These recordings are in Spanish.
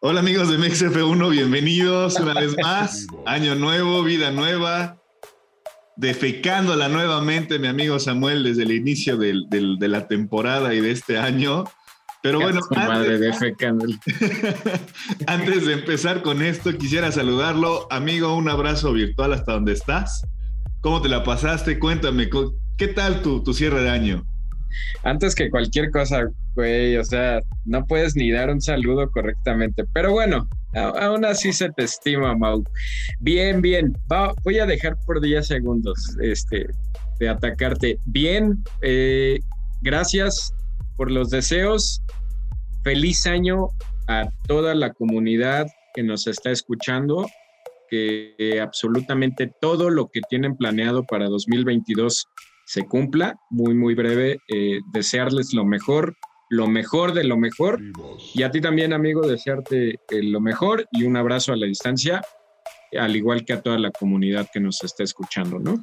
Hola amigos de MexF1, bienvenidos una vez más. Año nuevo, vida nueva. Defecándola nuevamente, mi amigo Samuel, desde el inicio de la temporada y de este año. Pero bueno, antes, antes de empezar con esto, quisiera saludarlo. Amigo, un abrazo virtual hasta donde estás. ¿Cómo te la pasaste? Cuéntame, ¿qué tal tu, tu cierre de año? Antes que cualquier cosa, güey, o sea, no puedes ni dar un saludo correctamente. Pero bueno, aún así se te estima, Mau. Bien, bien. voy a dejar por 10 segundos este, de atacarte. Bien, eh, gracias por los deseos. Feliz año a toda la comunidad que nos está escuchando, que absolutamente todo lo que tienen planeado para 2022 se cumpla. Muy, muy breve, eh, desearles lo mejor, lo mejor de lo mejor. Y a ti también, amigo, desearte eh, lo mejor y un abrazo a la distancia, al igual que a toda la comunidad que nos está escuchando, ¿no?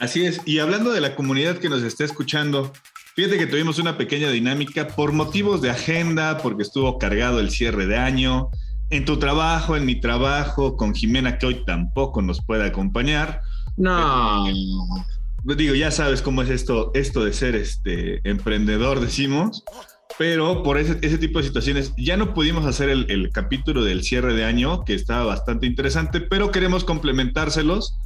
Así es. Y hablando de la comunidad que nos está escuchando, fíjate que tuvimos una pequeña dinámica por motivos de agenda, porque estuvo cargado el cierre de año, en tu trabajo, en mi trabajo, con Jimena, que hoy tampoco nos puede acompañar. No. Digo, ya sabes cómo es esto, esto de ser este emprendedor, decimos, pero por ese, ese tipo de situaciones ya no pudimos hacer el, el, capítulo del cierre de año, que estaba bastante interesante, pero queremos complementárselos.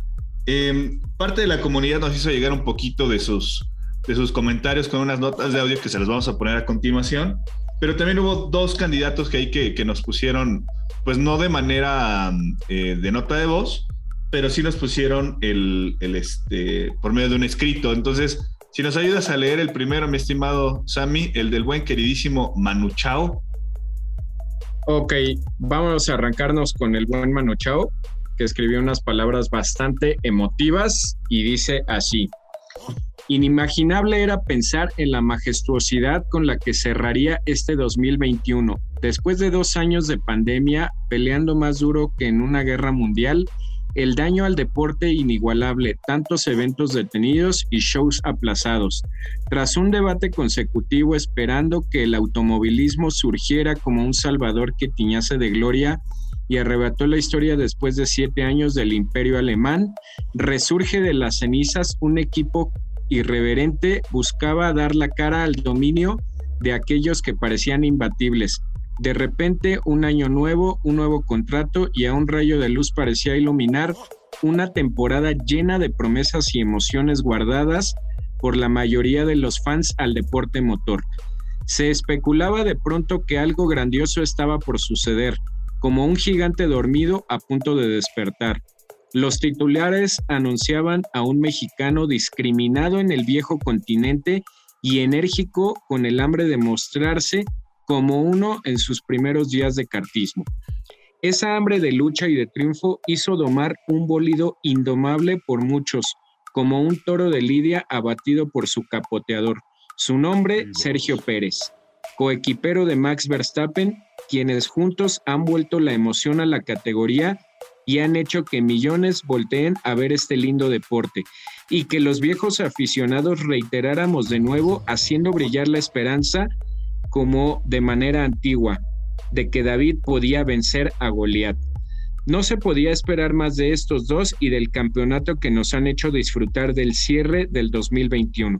Eh, parte de la comunidad nos hizo llegar un poquito de sus, de sus comentarios con unas notas de audio que se las vamos a poner a continuación, pero también hubo dos candidatos que hay que, que nos pusieron, pues no de manera eh, de nota de voz, pero sí nos pusieron el, el, este, por medio de un escrito. Entonces, si nos ayudas a leer el primero, mi estimado Sammy, el del buen queridísimo Manu Chao. Ok, vamos a arrancarnos con el buen Manu Chao, que escribió unas palabras bastante emotivas y dice así. Inimaginable era pensar en la majestuosidad con la que cerraría este 2021. Después de dos años de pandemia, peleando más duro que en una guerra mundial, el daño al deporte inigualable, tantos eventos detenidos y shows aplazados. Tras un debate consecutivo esperando que el automovilismo surgiera como un salvador que tiñase de gloria y arrebató la historia después de siete años del imperio alemán, resurge de las cenizas un equipo irreverente, buscaba dar la cara al dominio de aquellos que parecían imbatibles, de repente, un año nuevo, un nuevo contrato y a un rayo de luz parecía iluminar una temporada llena de promesas y emociones guardadas por la mayoría de los fans al deporte motor. Se especulaba de pronto que algo grandioso estaba por suceder, como un gigante dormido a punto de despertar. Los titulares anunciaban a un mexicano discriminado en el viejo continente y enérgico con el hambre de mostrarse como uno en sus primeros días de cartismo. Esa hambre de lucha y de triunfo hizo domar un bólido indomable por muchos, como un toro de lidia abatido por su capoteador. Su nombre, Sergio Pérez, coequipero de Max Verstappen, quienes juntos han vuelto la emoción a la categoría y han hecho que millones volteen a ver este lindo deporte y que los viejos aficionados reiteráramos de nuevo haciendo brillar la esperanza como de manera antigua, de que David podía vencer a Goliat. No se podía esperar más de estos dos y del campeonato que nos han hecho disfrutar del cierre del 2021.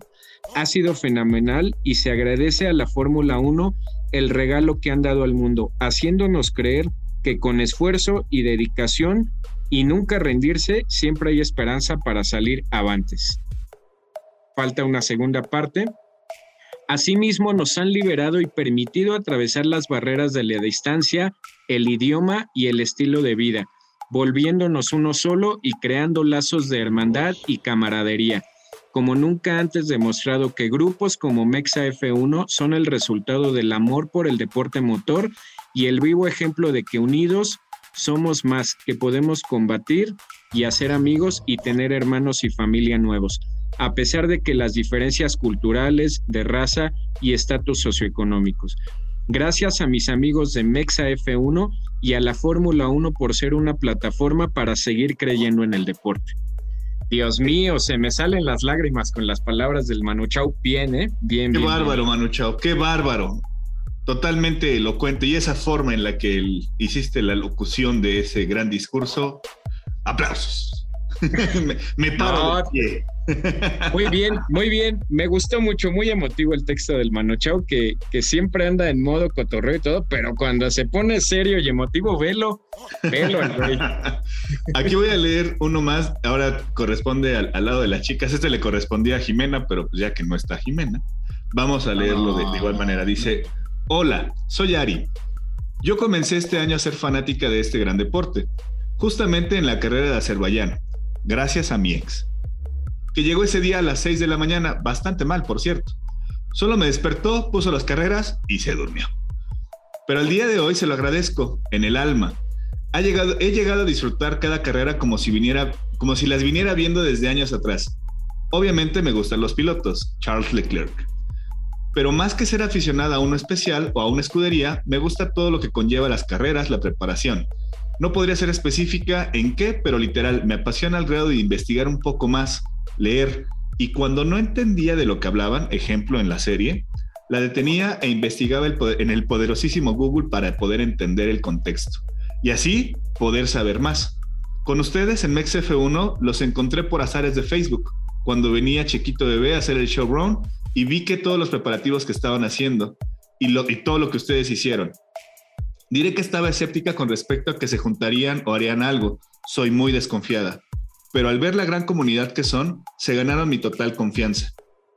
Ha sido fenomenal y se agradece a la Fórmula 1 el regalo que han dado al mundo, haciéndonos creer que con esfuerzo y dedicación y nunca rendirse, siempre hay esperanza para salir avantes. Falta una segunda parte. Asimismo, nos han liberado y permitido atravesar las barreras de la distancia, el idioma y el estilo de vida, volviéndonos uno solo y creando lazos de hermandad y camaradería, como nunca antes demostrado que grupos como Mexa F1 son el resultado del amor por el deporte motor y el vivo ejemplo de que unidos somos más, que podemos combatir y hacer amigos y tener hermanos y familia nuevos a pesar de que las diferencias culturales, de raza y estatus socioeconómicos. Gracias a mis amigos de Mexa F1 y a la Fórmula 1 por ser una plataforma para seguir creyendo en el deporte. Dios mío, se me salen las lágrimas con las palabras del Manu Chao. Bien, ¿eh? Bien, Qué bien, bárbaro, Manu Chao, qué bárbaro. totalmente elocuente y esa forma en la que hiciste la locución de ese gran discurso, aplausos. me, paro Muy bien, muy bien. Me gustó mucho, muy emotivo el texto del Manochao, que, que siempre anda en modo cotorreo y todo, pero cuando se pone serio y emotivo, velo, velo Aquí voy a leer uno más, ahora corresponde al, lado de las chicas. Este le correspondía a Jimena, pero pues ya que no está Jimena, vamos a leerlo de, de igual manera. Dice, hola, soy Ari. Yo comencé este año a ser fanática de este gran deporte, justamente en la carrera de Azerbaiyán, gracias a mi ex que llegó ese día a las 6 de la mañana, bastante mal, por cierto. Solo me despertó, puso las carreras y se durmió. Pero al día de hoy se lo agradezco, en el alma. He llegado a disfrutar cada carrera como si, viniera, como si las viniera viendo desde años atrás. Obviamente me gustan los pilotos, Charles Leclerc. Pero más que ser aficionada a uno especial o a una escudería, me gusta todo lo que conlleva las carreras, la preparación. No podría ser específica en qué, pero literal, me apasiona al grado de investigar un poco más, leer, y cuando no entendía de lo que hablaban, ejemplo en la serie, la detenía e investigaba en el poderosísimo Google para poder entender el contexto y así poder saber más. Con ustedes en MexF1 los encontré por azares de Facebook, cuando venía Chiquito Bebé a hacer el showrun y vi que todos los preparativos que estaban haciendo y, y todo lo que ustedes hicieron. Diré que estaba escéptica con respecto a que se juntarían o harían algo. Soy muy desconfiada pero al ver la gran comunidad que son, se ganaron mi total confianza.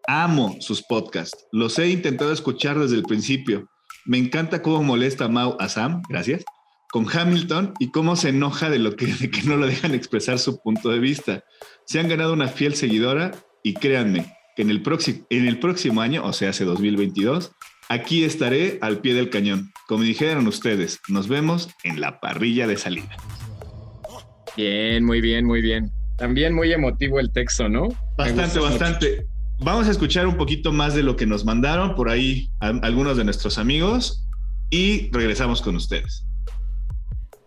Amo sus podcasts, los he intentado escuchar desde el principio. Me encanta cómo molesta Mau a Sam, gracias, con Hamilton y cómo se enoja de lo que, no lo dejan expresar su punto de vista. Se han ganado una fiel seguidora y créanme que en el, en el próximo año, o sea, hace 2022, aquí estaré al pie del cañón. Como dijeron ustedes, nos vemos en la parrilla de salida. Bien, muy bien, muy bien. También muy emotivo el texto, ¿no? Bastante, bastante. Vamos a escuchar un poquito más de lo que nos mandaron por ahí algunos de nuestros amigos y regresamos con ustedes.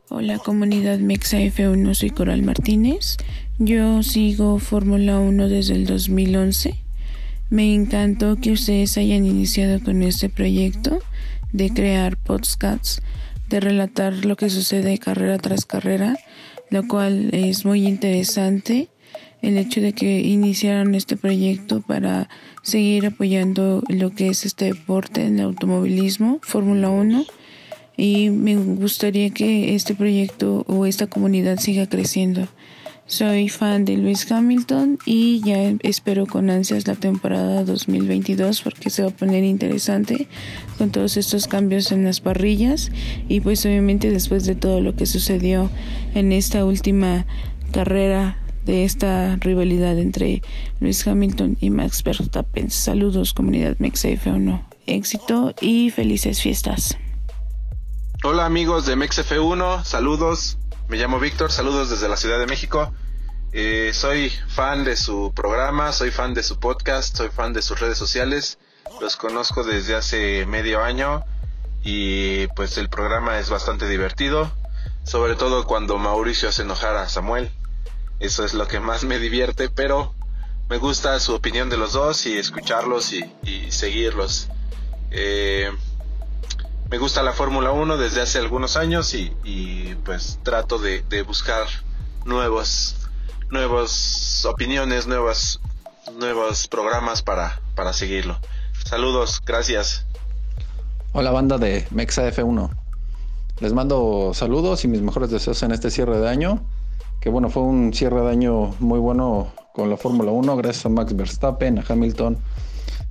Hola comunidad Mexa F1, soy Coral Martínez. Yo sigo Fórmula 1 desde el 2011. Me encantó que ustedes hayan iniciado con este proyecto de crear podcasts, de relatar lo que sucede carrera tras carrera lo cual es muy interesante el hecho de que iniciaron este proyecto para seguir apoyando lo que es este deporte en el automovilismo, Fórmula 1, y me gustaría que este proyecto o esta comunidad siga creciendo. Soy fan de Lewis Hamilton y ya espero con ansias la temporada 2022 porque se va a poner interesante con todos estos cambios en las parrillas y pues obviamente después de todo lo que sucedió en esta última carrera de esta rivalidad entre Lewis Hamilton y Max Verstappen. Saludos comunidad MexF1. no. Éxito y felices fiestas. Hola amigos de MexF1, saludos. Me llamo Víctor, saludos desde la Ciudad de México. Eh, soy fan de su programa, soy fan de su podcast, soy fan de sus redes sociales. Los conozco desde hace medio año y pues el programa es bastante divertido, sobre todo cuando Mauricio hace enojar a Samuel. Eso es lo que más me divierte, pero me gusta su opinión de los dos y escucharlos y, seguirlos. Eh, me gusta la Fórmula 1 desde hace algunos años y, pues trato de, buscar nuevos, nuevas opiniones, nuevas, nuevos programas para, para seguirlo. Saludos, gracias. Hola banda de Mexa F1. Les mando saludos y mis mejores deseos en este cierre de año. Que bueno, fue un cierre de año muy bueno con la Fórmula 1, gracias a Max Verstappen, a Hamilton,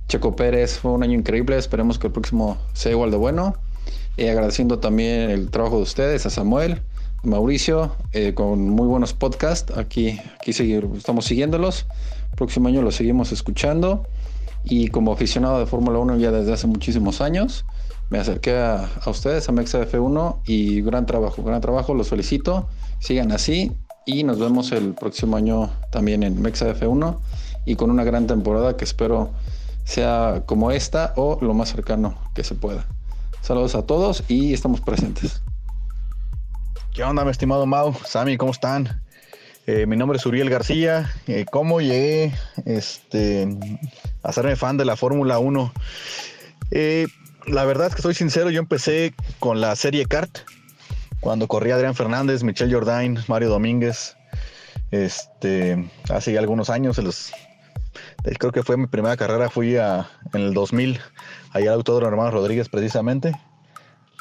Checo Pérez. Fue un año increíble. Esperemos que el próximo sea igual de bueno. Eh, agradeciendo también el trabajo de ustedes, a Samuel, a Mauricio, eh, con muy buenos podcasts. Aquí, aquí seguir, estamos siguiéndolos. próximo año los seguimos escuchando. Y como aficionado de Fórmula 1 ya desde hace muchísimos años, me acerqué a, ustedes, a f 1 y gran trabajo, gran trabajo, los felicito. Sigan así y nos vemos el próximo año también en f 1 y con una gran temporada que espero sea como esta o lo más cercano que se pueda. Saludos a todos y estamos presentes. ¿Qué onda, mi estimado Mau? Sami, ¿cómo están? Eh, mi nombre es Uriel García. Eh, ¿Cómo llegué este, a serme fan de la Fórmula 1? Eh, la verdad es que soy sincero, yo empecé con la serie Kart, cuando corría Adrián Fernández, Michelle Jordain, Mario Domínguez, este, hace algunos años, creo que fue mi primera carrera, fui en el 2000, allá al Autódromo Hermano Rodríguez precisamente,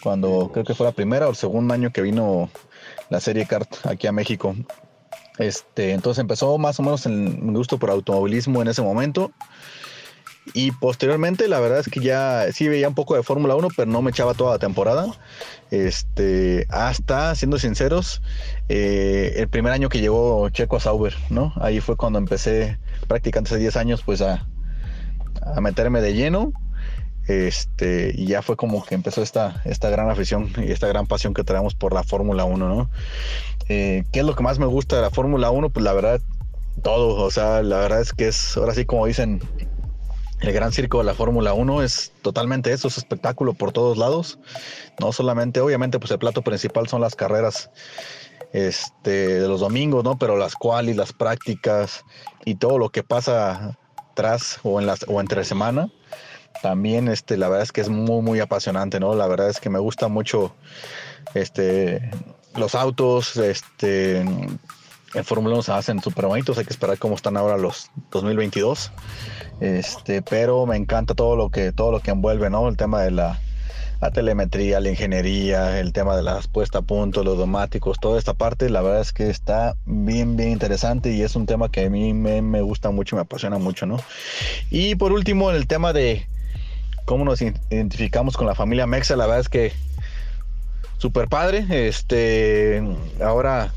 cuando creo que fue la primera o el segundo año que vino la serie Kart aquí a México. Este, entonces empezó más o menos en mi gusto por automovilismo en ese momento. Y posteriormente, la verdad es que ya sí veía un poco de Fórmula 1, pero no me echaba toda la temporada. Este, hasta, siendo sinceros, eh, el primer año que llegó Checo a Sauber, ¿no? Ahí fue cuando empecé, prácticamente hace 10 años, pues a, meterme de lleno. Este, y ya fue como que empezó esta, esta gran afición y esta gran pasión que tenemos por la Fórmula 1, ¿no? Eh, ¿Qué es lo que más me gusta de la Fórmula 1? Pues la verdad, todo. O sea, la verdad es que es, ahora sí como dicen, el gran circo de la Fórmula 1 es totalmente eso, es espectáculo por todos lados. No solamente, obviamente, pues el plato principal son las carreras este, de los domingos, ¿no? Pero las cuales, las prácticas y todo lo que pasa tras o, en las, o entre semana. También, este, la verdad es que es muy, muy apasionante, ¿no? La verdad es que me gusta mucho este, los autos, este, en Fórmula 1 se hacen súper bonitos, hay que esperar cómo están ahora los 2022. Este, pero me encanta todo lo que todo lo que envuelve, ¿no? El tema de la, telemetría, la ingeniería, el tema de las puesta a punto, los domáticos, toda esta parte, la verdad es que está bien, bien interesante y es un tema que a mí me, gusta mucho, me apasiona mucho, ¿no? Y por último, el tema de cómo nos identificamos con la familia Mexa, la verdad es que super padre, este, ahora,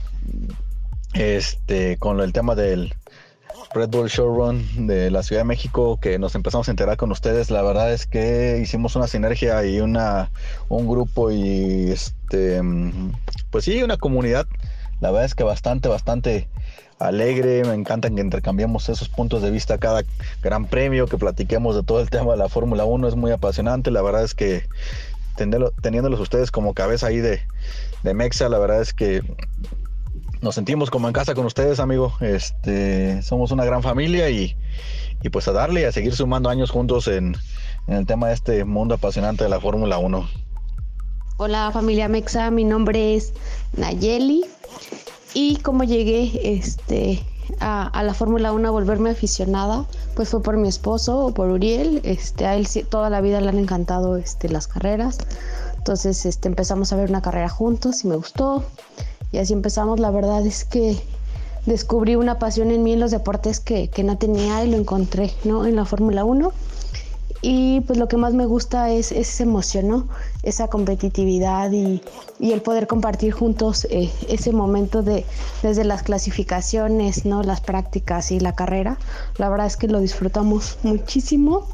este, con el tema del Red Bull Showrun de la Ciudad de México que nos empezamos a enterar con ustedes. La verdad es que hicimos una sinergia y una un grupo y este pues sí, una comunidad. La verdad es que bastante, bastante alegre. Me encanta que intercambiemos esos puntos de vista cada gran premio, que platiquemos de todo el tema de la Fórmula 1. Es muy apasionante. La verdad es que teniéndolos ustedes como cabeza ahí de, de Mexa, la verdad es que nos sentimos como en casa con ustedes, amigo. Este, somos una gran familia y, pues a darle y a seguir sumando años juntos en, el tema de este mundo apasionante de la Fórmula 1. Hola familia Mexa, mi nombre es Nayeli y como llegué este, a, la Fórmula 1 a volverme aficionada, pues fue por mi esposo por Uriel. Este, a él toda la vida le han encantado este, las carreras. Entonces este, empezamos a ver una carrera juntos y me gustó. Y así empezamos, la verdad es que descubrí una pasión en mí en los deportes que, no tenía y lo encontré ¿no? en la Fórmula 1. Y pues lo que más me gusta es, esa emoción, ¿no? esa competitividad y, el poder compartir juntos eh, ese momento de desde las clasificaciones, ¿no? las prácticas y la carrera. La verdad es que lo disfrutamos muchísimo.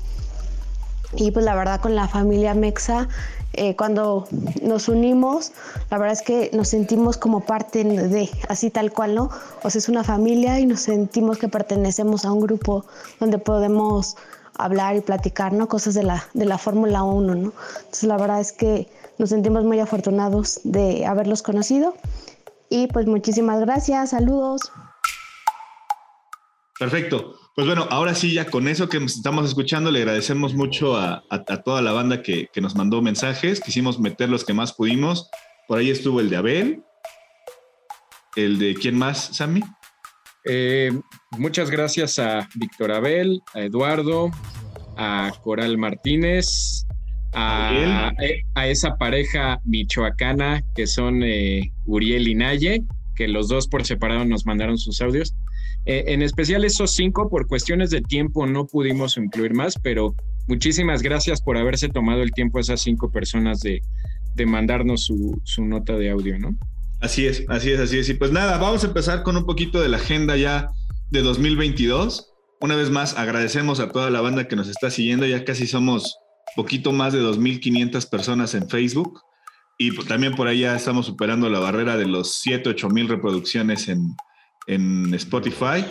Y pues la verdad con la familia Mexa eh, cuando nos unimos, la verdad es que nos sentimos como parte de, así tal cual, ¿no? O sea, es una familia y nos sentimos que pertenecemos a un grupo donde podemos hablar y platicar, ¿no? Cosas de la, de la Fórmula 1, ¿no? Entonces, la verdad es que nos sentimos muy afortunados de haberlos conocido. Y pues muchísimas gracias, saludos. Perfecto. Pues bueno, ahora sí, ya con eso que estamos escuchando, le agradecemos mucho a, toda la banda que, nos mandó mensajes. Quisimos meter los que más pudimos. Por ahí estuvo el de Abel. El de quién más, Sammy. Eh, muchas gracias a Víctor Abel, a Eduardo, a Coral Martínez, a, esa pareja michoacana que son eh, Uriel y Naye, que los dos por separado nos mandaron sus audios. Eh, en especial esos cinco, por cuestiones de tiempo no pudimos incluir más, pero muchísimas gracias por haberse tomado el tiempo a esas cinco personas de, mandarnos su, nota de audio, ¿no? Así es, así es, así es. Y pues nada, vamos a empezar con un poquito de la agenda ya de 2022. Una vez más, agradecemos a toda la banda que nos está siguiendo. Ya casi somos poquito más de 2.500 personas en Facebook. Y también por ahí ya estamos superando la barrera de los 7, 8 mil reproducciones en, en Spotify.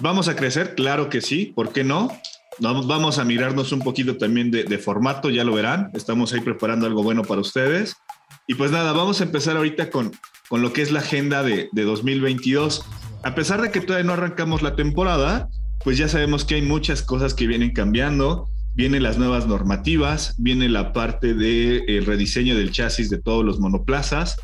¿Vamos a crecer? Claro que sí, ¿por qué no? Vamos a mirarnos un poquito también de, formato, ya lo verán. Estamos ahí preparando algo bueno para ustedes. Y pues nada, vamos a empezar ahorita con, con lo que es la agenda de, de 2022. A pesar de que todavía no arrancamos la temporada, pues ya sabemos que hay muchas cosas que vienen cambiando. vienen las nuevas normativas, viene la parte de eh, rediseño del chasis de todos los monoplazas.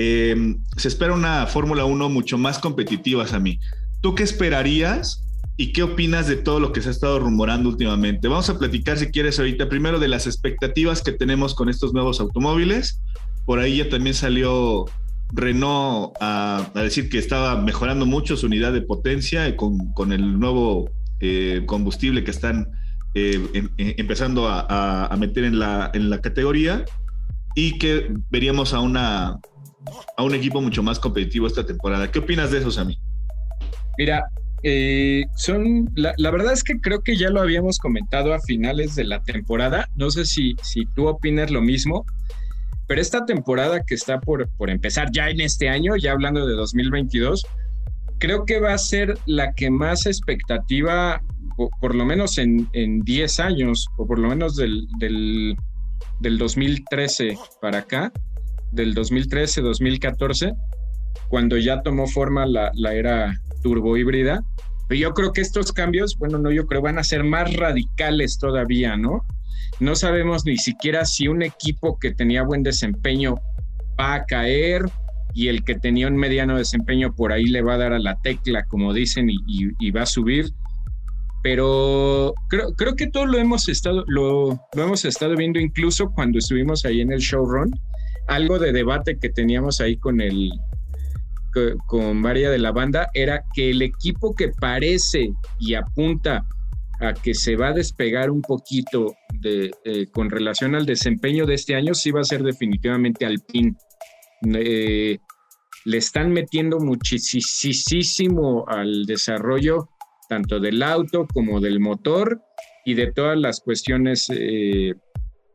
Em, se espera una Fórmula 1 mucho más competitiva, a mí. ¿Tú qué esperarías y qué opinas de todo lo que se ha estado rumorando últimamente? Vamos a platicar, si quieres, ahorita primero de las expectativas que tenemos con estos nuevos automóviles. Por ahí ya también salió Renault a, decir que estaba mejorando mucho su unidad de potencia con, con el nuevo eh, combustible que están eh, em, eh, empezando a, meter en la, en la categoría y que veríamos a, una, a un equipo mucho más competitivo esta temporada. ¿Qué opinas de eso, Sammy? Mira, son, la, verdad es que creo que ya lo habíamos comentado a finales de la temporada. No sé si, si tú opinas lo mismo, pero esta temporada que está por, por empezar ya en este año, ya hablando de 2022, creo que va a ser la que más expectativa, por, lo menos en, 10 años, o por lo menos del, del, 2013 para acá, del 2013-2014, cuando ya tomó forma la, la era turbo híbrida. Pero yo creo que estos cambios, bueno, no, yo creo van a ser más radicales todavía, ¿no? No sabemos ni siquiera si un equipo que tenía buen desempeño va a caer y el que tenía un mediano desempeño por ahí le va a dar a la tecla, como dicen, y, va a subir. Pero creo, creo, que todo lo hemos estado, lo, lo hemos estado viendo incluso cuando estuvimos ahí en el showrun. Algo de debate que teníamos ahí con el, con María de la banda era que el equipo que parece y apunta a que se va a despegar un poquito de, eh, con relación al desempeño de este año, sí va a ser definitivamente Alpine. Eh, le están metiendo muchísimo al desarrollo tanto del auto como del motor y de todas las cuestiones eh,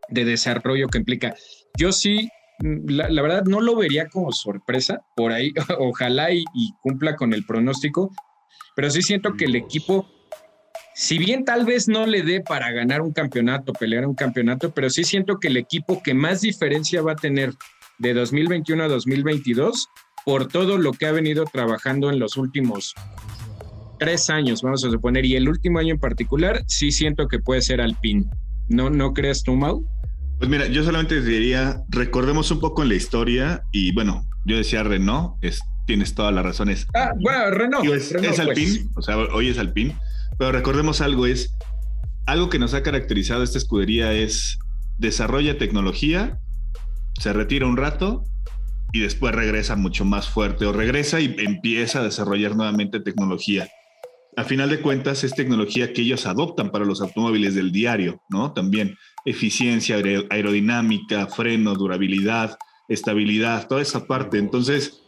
de desarrollo que implica. Yo sí, la, verdad, no lo vería como sorpresa, por ahí, ojalá y cumpla con el pronóstico, pero sí siento que el equipo si bien tal vez no le dé para ganar un campeonato, pelear un campeonato, pero sí siento que el equipo que más diferencia va a tener de 2021 a 2022 por todo lo que ha venido trabajando en los últimos tres años, vamos a suponer, y el último año en particular, sí siento que puede ser Alpine. ¿No, no crees tú, Mau? Pues mira, yo solamente diría, recordemos un poco en la historia, y bueno, yo decía Renault, es, tienes todas las razones. Ah, bueno, Renault. es, pues. Alpine, o sea, hoy es Alpine pero recordemos algo, es algo que nos ha caracterizado esta escudería es desarrolla tecnología, se retira un rato y después regresa mucho más fuerte o regresa y empieza a desarrollar nuevamente tecnología. A final de cuentas es tecnología que ellos adoptan para los automóviles del diario, ¿no? También eficiencia aerodinámica, freno, durabilidad, estabilidad, toda esa parte. Entonces,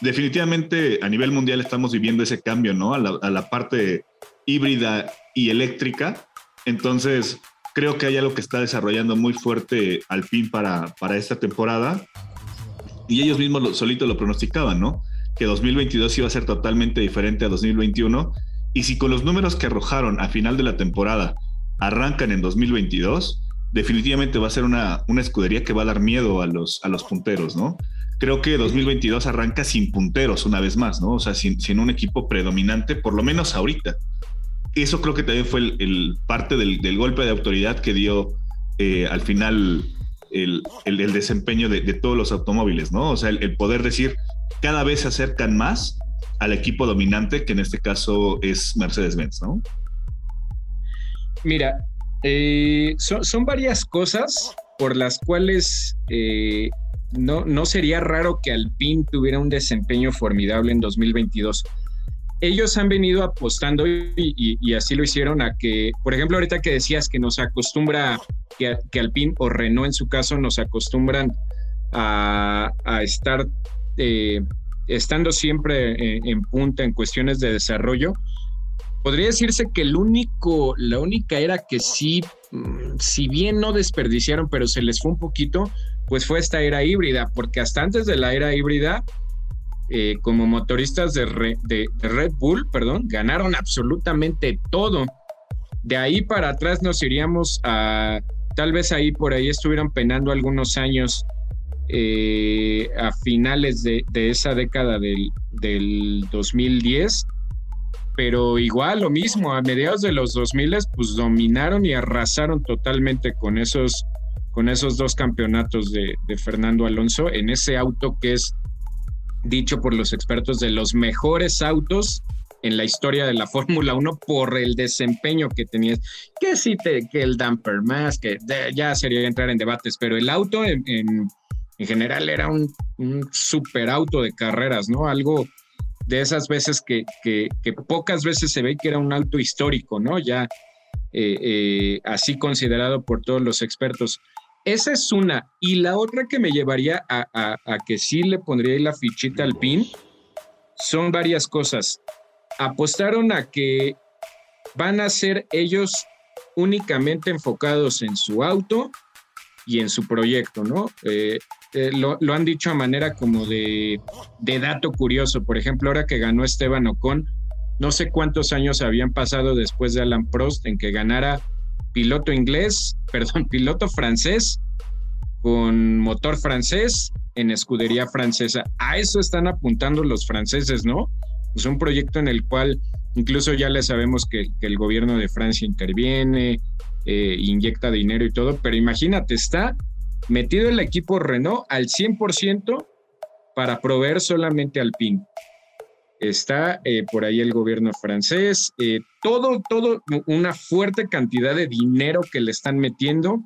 definitivamente a nivel mundial estamos viviendo ese cambio, ¿no? A la, parte híbrida y eléctrica. Entonces, creo que hay algo que está desarrollando muy fuerte Alpine para, para esta temporada. Y ellos mismos lo, solito lo pronosticaban, ¿no? Que 2022 iba a ser totalmente diferente a 2021. Y si con los números que arrojaron a final de la temporada arrancan en 2022, definitivamente va a ser una, una escudería que va a dar miedo a los, a los punteros, ¿no? Creo que 2022 arranca sin punteros una vez más, ¿no? O sea, sin, sin un equipo predominante, por lo menos ahorita eso creo que también fue el, parte del, golpe de autoridad que dio eh, al final el, desempeño de, todos los automóviles, ¿no? O sea, el, poder decir, cada vez se acercan más al equipo dominante, que en este caso es Mercedes-Benz, ¿no? Mira, eh, son, varias cosas por las cuales eh, no, no sería raro que Alpine tuviera un desempeño formidable en 2022 ellos han venido apostando y, así lo hicieron a que, por ejemplo, ahorita que decías que nos acostumbra, que, que Alpine o Renault en su caso nos acostumbran a, estar eh, estando siempre en, punta en cuestiones de desarrollo, podría decirse que el único, la única era que sí, mm, si bien no desperdiciaron, pero se les fue un poquito, pues fue esta era híbrida, porque hasta antes de la era híbrida, eh, como motoristas de, Red Bull, perdón, ganaron absolutamente todo. De ahí para atrás nos iríamos a, tal vez ahí por ahí estuvieron penando algunos años eh, a finales de, esa década del, 2010, pero igual lo mismo, a mediados de los 2000 pues dominaron y arrasaron totalmente con esos, con esos dos campeonatos de, de Fernando Alonso en ese auto que es dicho por los expertos de los mejores autos en la historia de la Fórmula 1 por el desempeño que tenías. Que sí, te, que el damper más, que ya sería entrar en debates, pero el auto en, en, general era un, un, super auto de carreras, ¿no? Algo de esas veces que, que, pocas veces se ve que era un auto histórico, ¿no? Ya eh, eh, así considerado por todos los expertos. Esa es una. Y la otra que me llevaría a, que sí le pondría la fichita al pin son varias cosas apostaron a que van a ser ellos únicamente enfocados en su auto y en su proyecto, ¿no? Eh, eh, lo, han dicho a manera como de, dato curioso. Por ejemplo, ahora que ganó Esteban Ocon, no sé cuántos años habían pasado después de Alan Prost en que ganara piloto inglés, perdón, piloto francés con motor francés en escudería francesa. A eso están apuntando los franceses, ¿no? Es un proyecto en el cual incluso ya le sabemos que, que el gobierno de Francia interviene, eh, inyecta dinero y todo, pero imagínate, está metido el equipo Renault al 100% para proveer solamente al PIN. Está eh, por ahí el gobierno francés, eh, todo, todo, una fuerte cantidad de dinero que le están metiendo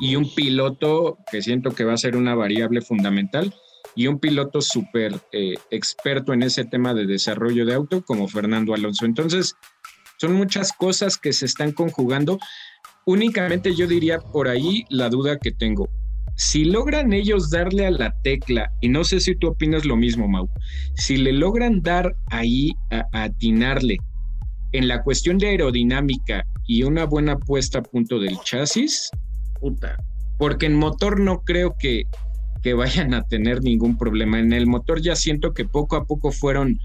y un piloto que siento que va a ser una variable fundamental y un piloto súper eh, experto en ese tema de desarrollo de auto como Fernando Alonso. Entonces, son muchas cosas que se están conjugando. Únicamente yo diría por ahí la duda que tengo. Si logran ellos darle a la tecla, y no sé si tú opinas lo mismo, Mau, si le logran dar ahí a, a atinarle en la cuestión de aerodinámica y una buena puesta a punto del chasis, puta, porque en motor no creo que, que vayan a tener ningún problema. En el motor ya siento que poco a poco fueron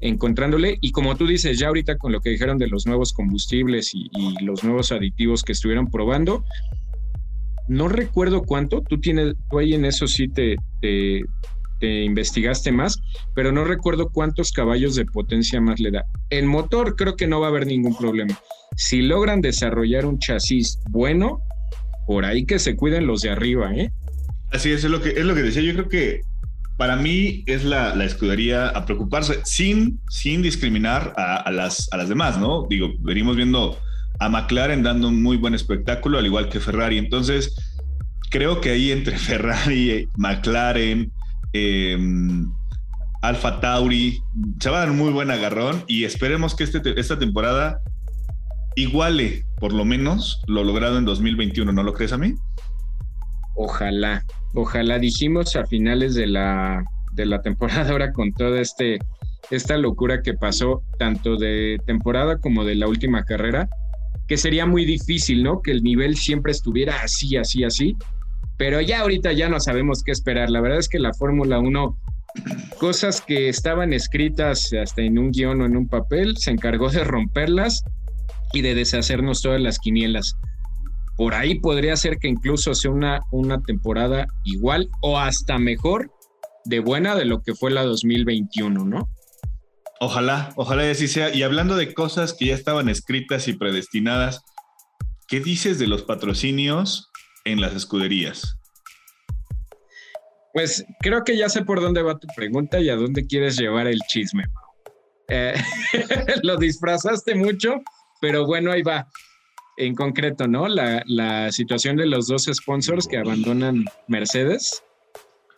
encontrándole y como tú dices ya ahorita con lo que dijeron de los nuevos combustibles y, los nuevos aditivos que estuvieron probando, no recuerdo cuánto, tú tienes, tú ahí en eso sí te, investigaste más, pero no recuerdo cuántos caballos de potencia más le da. El motor creo que no va a haber ningún problema. Si logran desarrollar un chasis bueno, por ahí que se cuiden los de arriba, ¿eh? Así es, es lo que, es lo que decía. Yo creo que para mí es la, escudería a preocuparse sin, sin discriminar a, las, a las demás, ¿no? Digo, venimos viendo a McLaren dando un muy buen espectáculo, al igual que Ferrari. Entonces, creo que ahí entre Ferrari, McLaren, eh, Alfa Tauri, se va a dar un muy buen agarrón y esperemos que este, esta temporada iguale por lo menos lo logrado en 2021, ¿no lo crees a mí? Ojalá, ojalá dijimos a finales de la, de la temporada ahora con toda este, esta locura que pasó, tanto de temporada como de la última carrera, que sería muy difícil, ¿no? Que el nivel siempre estuviera así, así, así. Pero ya ahorita ya no sabemos qué esperar. La verdad es que la Fórmula 1, cosas que estaban escritas hasta en un guion o en un papel, se encargó de romperlas y de deshacernos todas las quinielas por ahí podría ser que incluso sea una, una temporada igual o hasta mejor de buena de lo que fue la 2021, ¿no? Ojalá, ojalá así sea. Y hablando de cosas que ya estaban escritas y predestinadas, ¿qué dices de los patrocinios en las escuderías? Pues creo que ya sé por dónde va tu pregunta y a dónde quieres llevar el chisme. Eh, lo disfrazaste mucho, pero bueno, ahí va en concreto, ¿no? La, la, situación de los dos sponsors que abandonan Mercedes,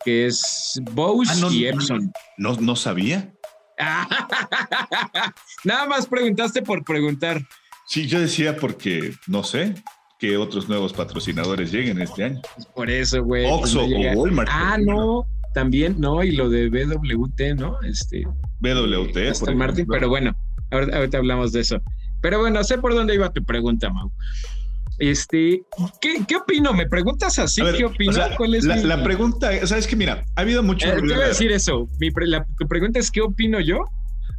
que es Bose ah, no, y Epson. No, no sabía. Nada más preguntaste por preguntar. Sí, yo decía porque no sé que otros nuevos patrocinadores lleguen este año. Por eso, güey. Oxxo no o Walmart. Ah, no, también, no, y lo de BWT, ¿no? Este. BWT. Por Martin, pero bueno, ahorita, ahorita hablamos de eso. Pero bueno, sé por dónde iba tu pregunta, Mau. Este, ¿qué, ¿qué, opino? ¿Me preguntas así? Ver, ¿Qué opino? O sea, ¿Cuál es la, mi... la, pregunta, sabes que mira, ha habido mucho. Eh, te voy a decir eso. Mi pre, la, tu pregunta es: ¿qué opino yo?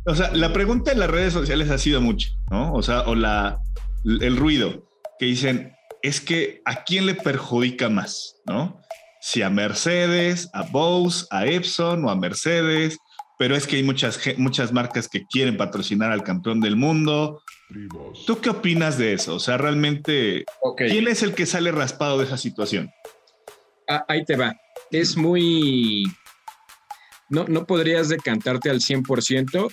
O sea, la pregunta en las redes sociales ha sido mucho, ¿no? O sea, o la, el ruido que dicen es que a quién le perjudica más, ¿no? Si a Mercedes, a Bose, a Epson o a Mercedes pero es que hay muchas, muchas marcas que quieren patrocinar al campeón del mundo. ¿Tú qué opinas de eso? O sea, realmente, ¿quién es el que sale raspado de esa situación? Ah, ahí te va. Es muy... No, no podrías decantarte al 100%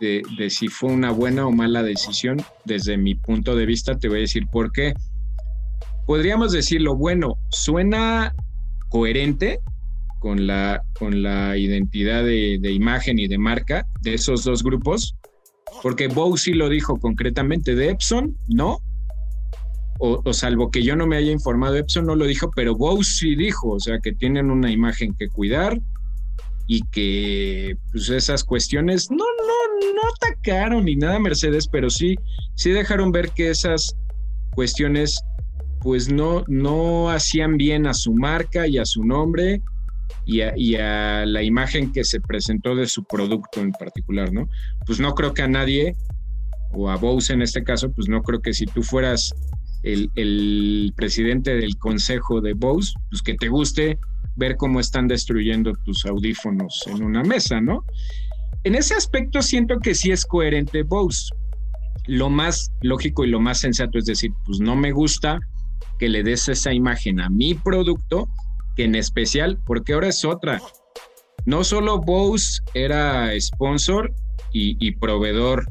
de, de si fue una buena o mala decisión. Desde mi punto de vista, te voy a decir por qué. Podríamos decirlo, bueno, suena coherente con la, con la identidad de, imagen y de marca de esos dos grupos, porque Bow sí lo dijo concretamente, de Epson no, o, salvo que yo no me haya informado, Epson no lo dijo, pero Bow sí dijo, o sea, que tienen una imagen que cuidar y que pues esas cuestiones no, no, no atacaron ni nada Mercedes, pero sí, sí dejaron ver que esas cuestiones pues no, no hacían bien a su marca y a su nombre y a, la imagen que se presentó de su producto en particular, ¿no? Pues no creo que a nadie, o a Bose en este caso, pues no creo que si tú fueras el, presidente del consejo de Bose, pues que te guste ver cómo están destruyendo tus audífonos en una mesa, ¿no? En ese aspecto siento que sí es coherente Bose. Lo más lógico y lo más sensato es decir, pues no me gusta que le des esa imagen a mi producto, que en especial, porque ahora es otra. No solo Bose era sponsor y, proveedor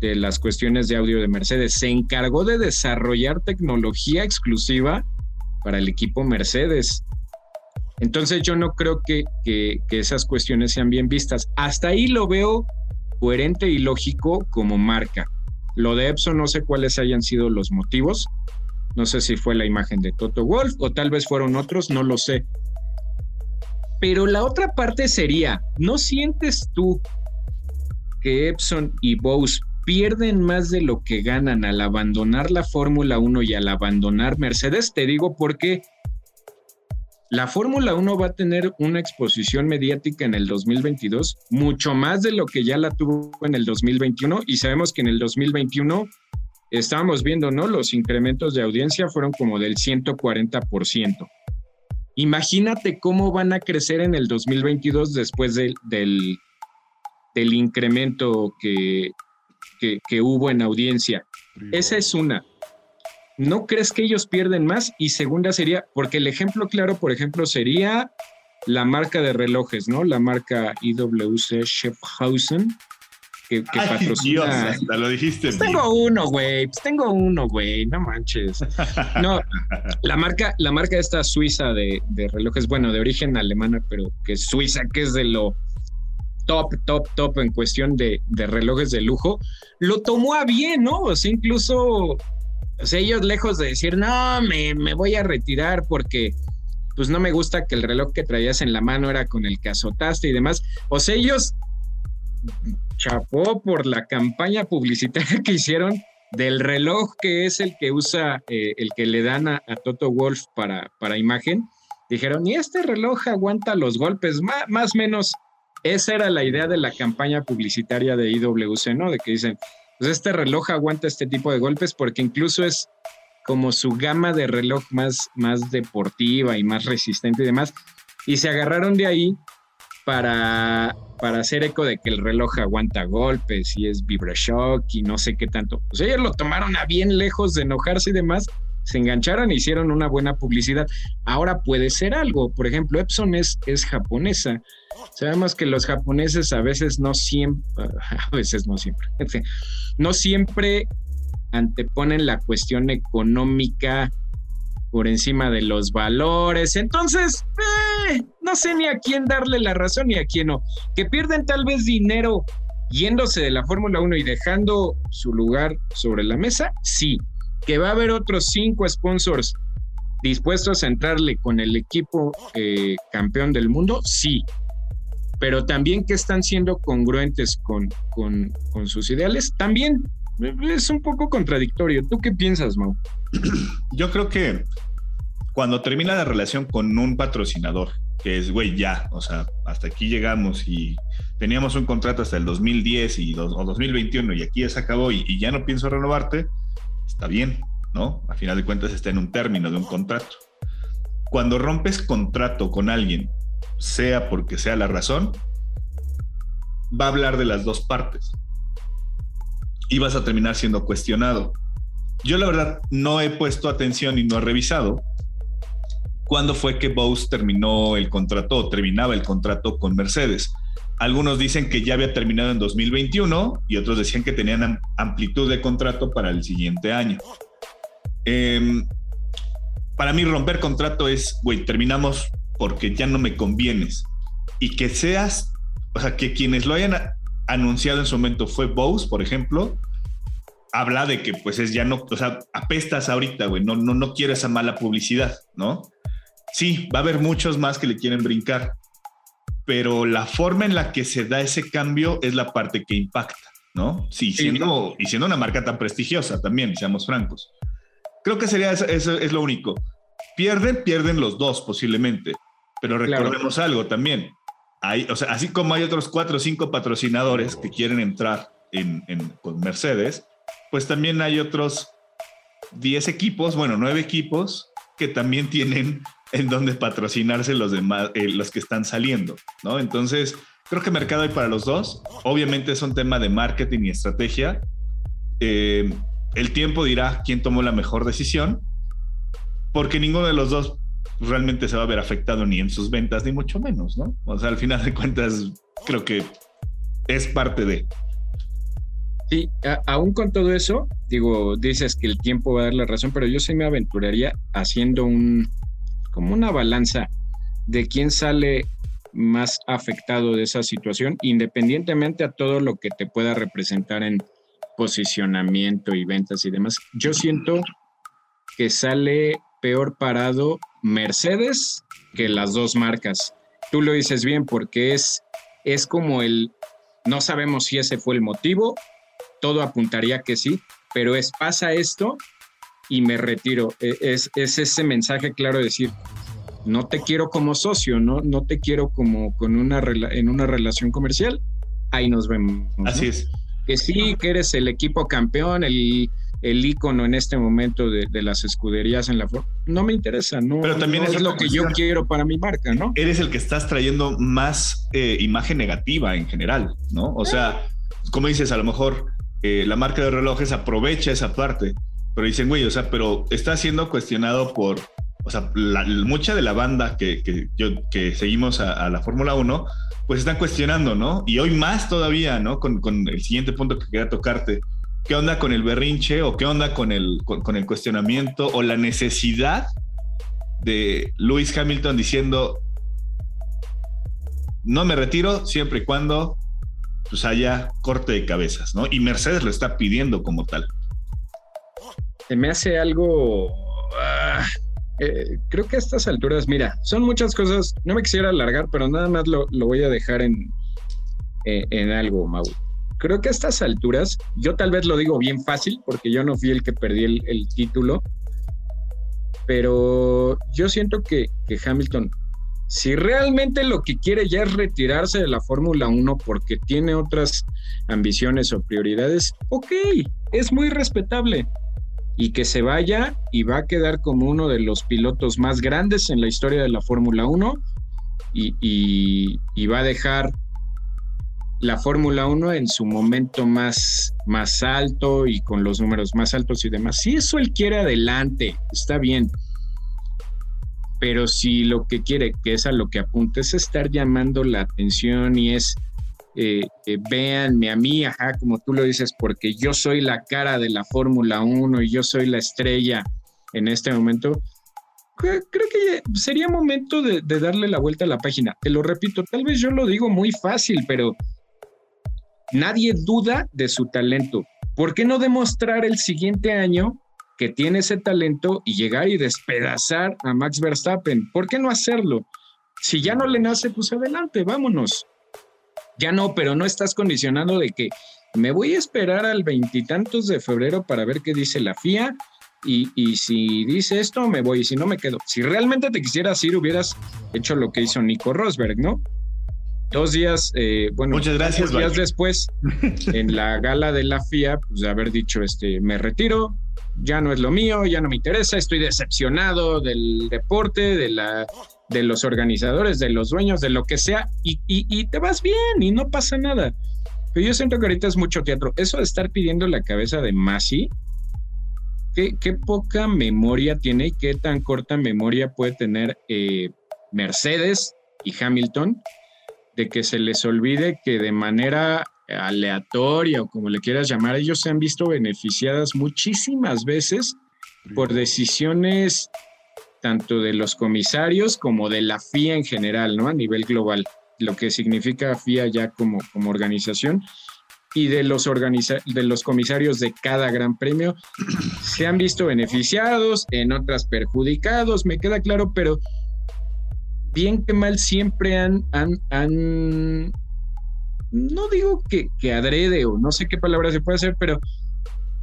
de las cuestiones de audio de Mercedes, se encargó de desarrollar tecnología exclusiva para el equipo Mercedes. Entonces yo no creo que, que, esas cuestiones sean bien vistas. Hasta ahí lo veo coherente y lógico como marca. Lo de Epson no sé cuáles hayan sido los motivos, no sé si fue la imagen de Toto Wolf o tal vez fueron otros, no lo sé. Pero la otra parte sería, ¿no sientes tú que Epson y Bose pierden más de lo que ganan al abandonar la Fórmula 1 y al abandonar Mercedes? Te digo porque la Fórmula 1 va a tener una exposición mediática en el 2022, mucho más de lo que ya la tuvo en el 2021 y sabemos que en el 2021 estábamos viendo, ¿no? Los incrementos de audiencia fueron como del 140%. Imagínate cómo van a crecer en el 2022 después del, del, incremento que, que, hubo en audiencia. Esa es una. ¿No crees que ellos pierden más? Y segunda sería, porque el ejemplo claro, por ejemplo, sería la marca de relojes, ¿no? La marca IWC Schaffhausen, que, patrocina. lo dijiste. Pues tengo uno, güey. Pues tengo uno, güey. No manches. No, la marca, la marca esta suiza de, relojes, bueno, de origen alemana, pero que es suiza, que es de lo top, top, top en cuestión de, relojes de lujo, lo tomó a bien, ¿no? O sea, incluso, o sea, ellos lejos de decir, no, me, me voy a retirar porque pues no me gusta que el reloj que traías en la mano era con el que azotaste y demás. O sea, ellos chapó por la campaña publicitaria que hicieron del reloj que es el que usa, eh, el que le dan a, Toto Wolf para, para imagen. Dijeron, y este reloj aguanta los golpes, más o menos. Esa era la idea de la campaña publicitaria de IWC, ¿no? De que dicen, pues este reloj aguanta este tipo de golpes porque incluso es como su gama de reloj más, más deportiva y más resistente y demás. Y se agarraron de ahí para, para hacer eco de que el reloj aguanta golpes y es vibrashock y no sé qué tanto. Pues ellos lo tomaron a bien lejos de enojarse y demás, se engancharon y hicieron una buena publicidad. Ahora puede ser algo, por ejemplo, Epson es, es japonesa. Sabemos que los japoneses a veces no siempre, a veces no siempre, no siempre anteponen la cuestión económica por encima de los valores. Entonces, eh, no sé ni a quién darle la razón ni a quién no. Que pierden tal vez dinero yéndose de la Fórmula 1 y dejando su lugar sobre la mesa, sí. Que va a haber otros cinco sponsors dispuestos a entrarle con el equipo eh, campeón del mundo, sí. Pero también que están siendo congruentes con, sus ideales, también es un poco contradictorio. ¿Tú qué piensas, Mau? Yo creo que cuando termina la relación con un patrocinador, que es, güey, ya, o sea, hasta aquí llegamos y teníamos un contrato hasta el 2010 y o 2021 y aquí ya se acabó y, ya no pienso renovarte, está bien, ¿no? A final de cuentas está en un término de un contrato. Cuando rompes contrato con alguien, sea porque sea la razón, va a hablar de las dos partes. Y vas a terminar siendo cuestionado. Yo la verdad no he puesto atención y no he revisado cuándo fue que Bose terminó el contrato o terminaba el contrato con Mercedes. Algunos dicen que ya había terminado en 2021 y otros decían que tenían amplitud de contrato para el siguiente año. Em, para mí romper contrato es, güey, terminamos porque ya no me convienes. Y que seas, o sea, que quienes lo hayan anunciado en su momento fue Bose, por ejemplo, habla de que pues es ya no, o sea, apestas ahorita, güey, no, no, no quiero esa mala publicidad, ¿no? Sí, va a haber muchos más que le quieren brincar, pero la forma en la que se da ese cambio es la parte que impacta, ¿no? Sí, siendo, y siendo una marca tan prestigiosa también, seamos francos. Creo que sería eso, es lo único. Pierden, pierden los dos posiblemente, pero recordemos algo también. Hay, o sea, así como hay otros cuatro o cinco patrocinadores que quieren entrar en, con Mercedes, pues también hay otros 10 equipos, bueno, nueve equipos que también tienen en donde patrocinarse los demás, eh, los que están saliendo, ¿no? Entonces, creo que mercado hay para los dos. Obviamente es un tema de marketing y estrategia. Eh, el tiempo dirá quién tomó la mejor decisión, porque ninguno de los dos realmente se va a ver afectado ni en sus ventas, ni mucho menos, ¿no? O sea, al final de cuentas, creo que es parte de. Sí, aún con todo eso, digo, dices que el tiempo va a dar la razón, pero yo sí me aventuraría haciendo un, como una balanza de quién sale más afectado de esa situación, independientemente a todo lo que te pueda representar en posicionamiento y ventas y demás. Yo siento que sale peor parado Mercedes que las dos marcas. Tú lo dices bien porque es, es como el, no sabemos si ese fue el motivo, todo apuntaría que sí, pero es pasa esto y me retiro. E, es, es ese mensaje claro de decir, no te quiero como socio, no, no te quiero como con una en una relación comercial, ahí nos vemos. Así es. Que sí, que eres el equipo campeón, el el icono en este momento de, las escuderías en la no me interesa, no, Pero también es, lo que yo quiero para mi marca, ¿no? Eres el que estás trayendo más eh, imagen negativa en general, ¿no? O sea, como dices, a lo mejor eh, la marca de relojes aprovecha esa parte, pero dicen, güey, o sea, pero está siendo cuestionado por, o sea, mucha de la banda que, que, seguimos a, a la Fórmula 1, pues están cuestionando, ¿no? Y hoy más todavía, ¿no? Con, con el siguiente punto que quería tocarte ¿Qué onda con el berrinche o qué onda con el, con, el cuestionamiento o la necesidad de Lewis Hamilton diciendo no me retiro siempre y cuando pues haya corte de cabezas, ¿no? Y Mercedes lo está pidiendo como tal. Me hace algo... Ah, eh, creo que a estas alturas, mira, son muchas cosas, no me quisiera alargar, pero nada más lo, voy a dejar en, en algo, Mau creo que a estas alturas, yo tal vez lo digo bien fácil, porque yo no fui el que perdí el, título, pero yo siento que, que, Hamilton, si realmente lo que quiere ya es retirarse de la Fórmula 1 porque tiene otras ambiciones o prioridades, ok, es muy respetable. Y que se vaya y va a quedar como uno de los pilotos más grandes en la historia de la Fórmula 1 y, y va a dejar la Fórmula 1 en su momento más, más alto y con los números más altos y demás. Si eso él quiere adelante, está bien. Pero si lo que quiere, que es a lo que apunta, es estar llamando la atención y es, eh, eh, véanme a mí, como tú lo dices, porque yo soy la cara de la Fórmula 1 y yo soy la estrella en este momento, creo que sería momento de, de, darle la vuelta a la página. Te lo repito, tal vez yo lo digo muy fácil, pero nadie duda de su talento. ¿Por qué no demostrar el siguiente año que tiene ese talento y llegar y despedazar a Max Verstappen? ¿Por qué no hacerlo? Si ya no le nace, pues adelante, vámonos. Ya no, pero no estás condicionando de que me voy a esperar al veintitantos de febrero para ver qué dice la FIA y, y, si dice esto, me voy y si no, me quedo. Si realmente te quisieras ir, hubieras hecho lo que hizo Nico Rosberg, ¿no? dos días, eh, bueno, muchas gracias. Dos días después, en la gala de la FIA, pues de haber dicho, este, me retiro, ya no es lo mío, ya no me interesa, estoy decepcionado del deporte, de la de los organizadores, de los dueños, de lo que sea, y, y, te vas bien y no pasa nada. Pero yo siento que ahorita es mucho teatro. Eso de estar pidiendo la cabeza de Masi, ¿qué, qué poca memoria tiene y qué tan corta memoria puede tener eh, Mercedes y Hamilton de que se les olvide que de manera aleatoria o como le quieras llamar, ellos se han visto beneficiadas muchísimas veces por decisiones tanto de los comisarios como de la FIA en general, ¿no? A nivel global, lo que significa FIA ya como, como organización y de los, de los comisarios de cada gran premio se han visto beneficiados, en otras perjudicados, me queda claro, pero bien que mal siempre han, han, han no digo que, que adrede o no sé qué palabra se puede hacer, pero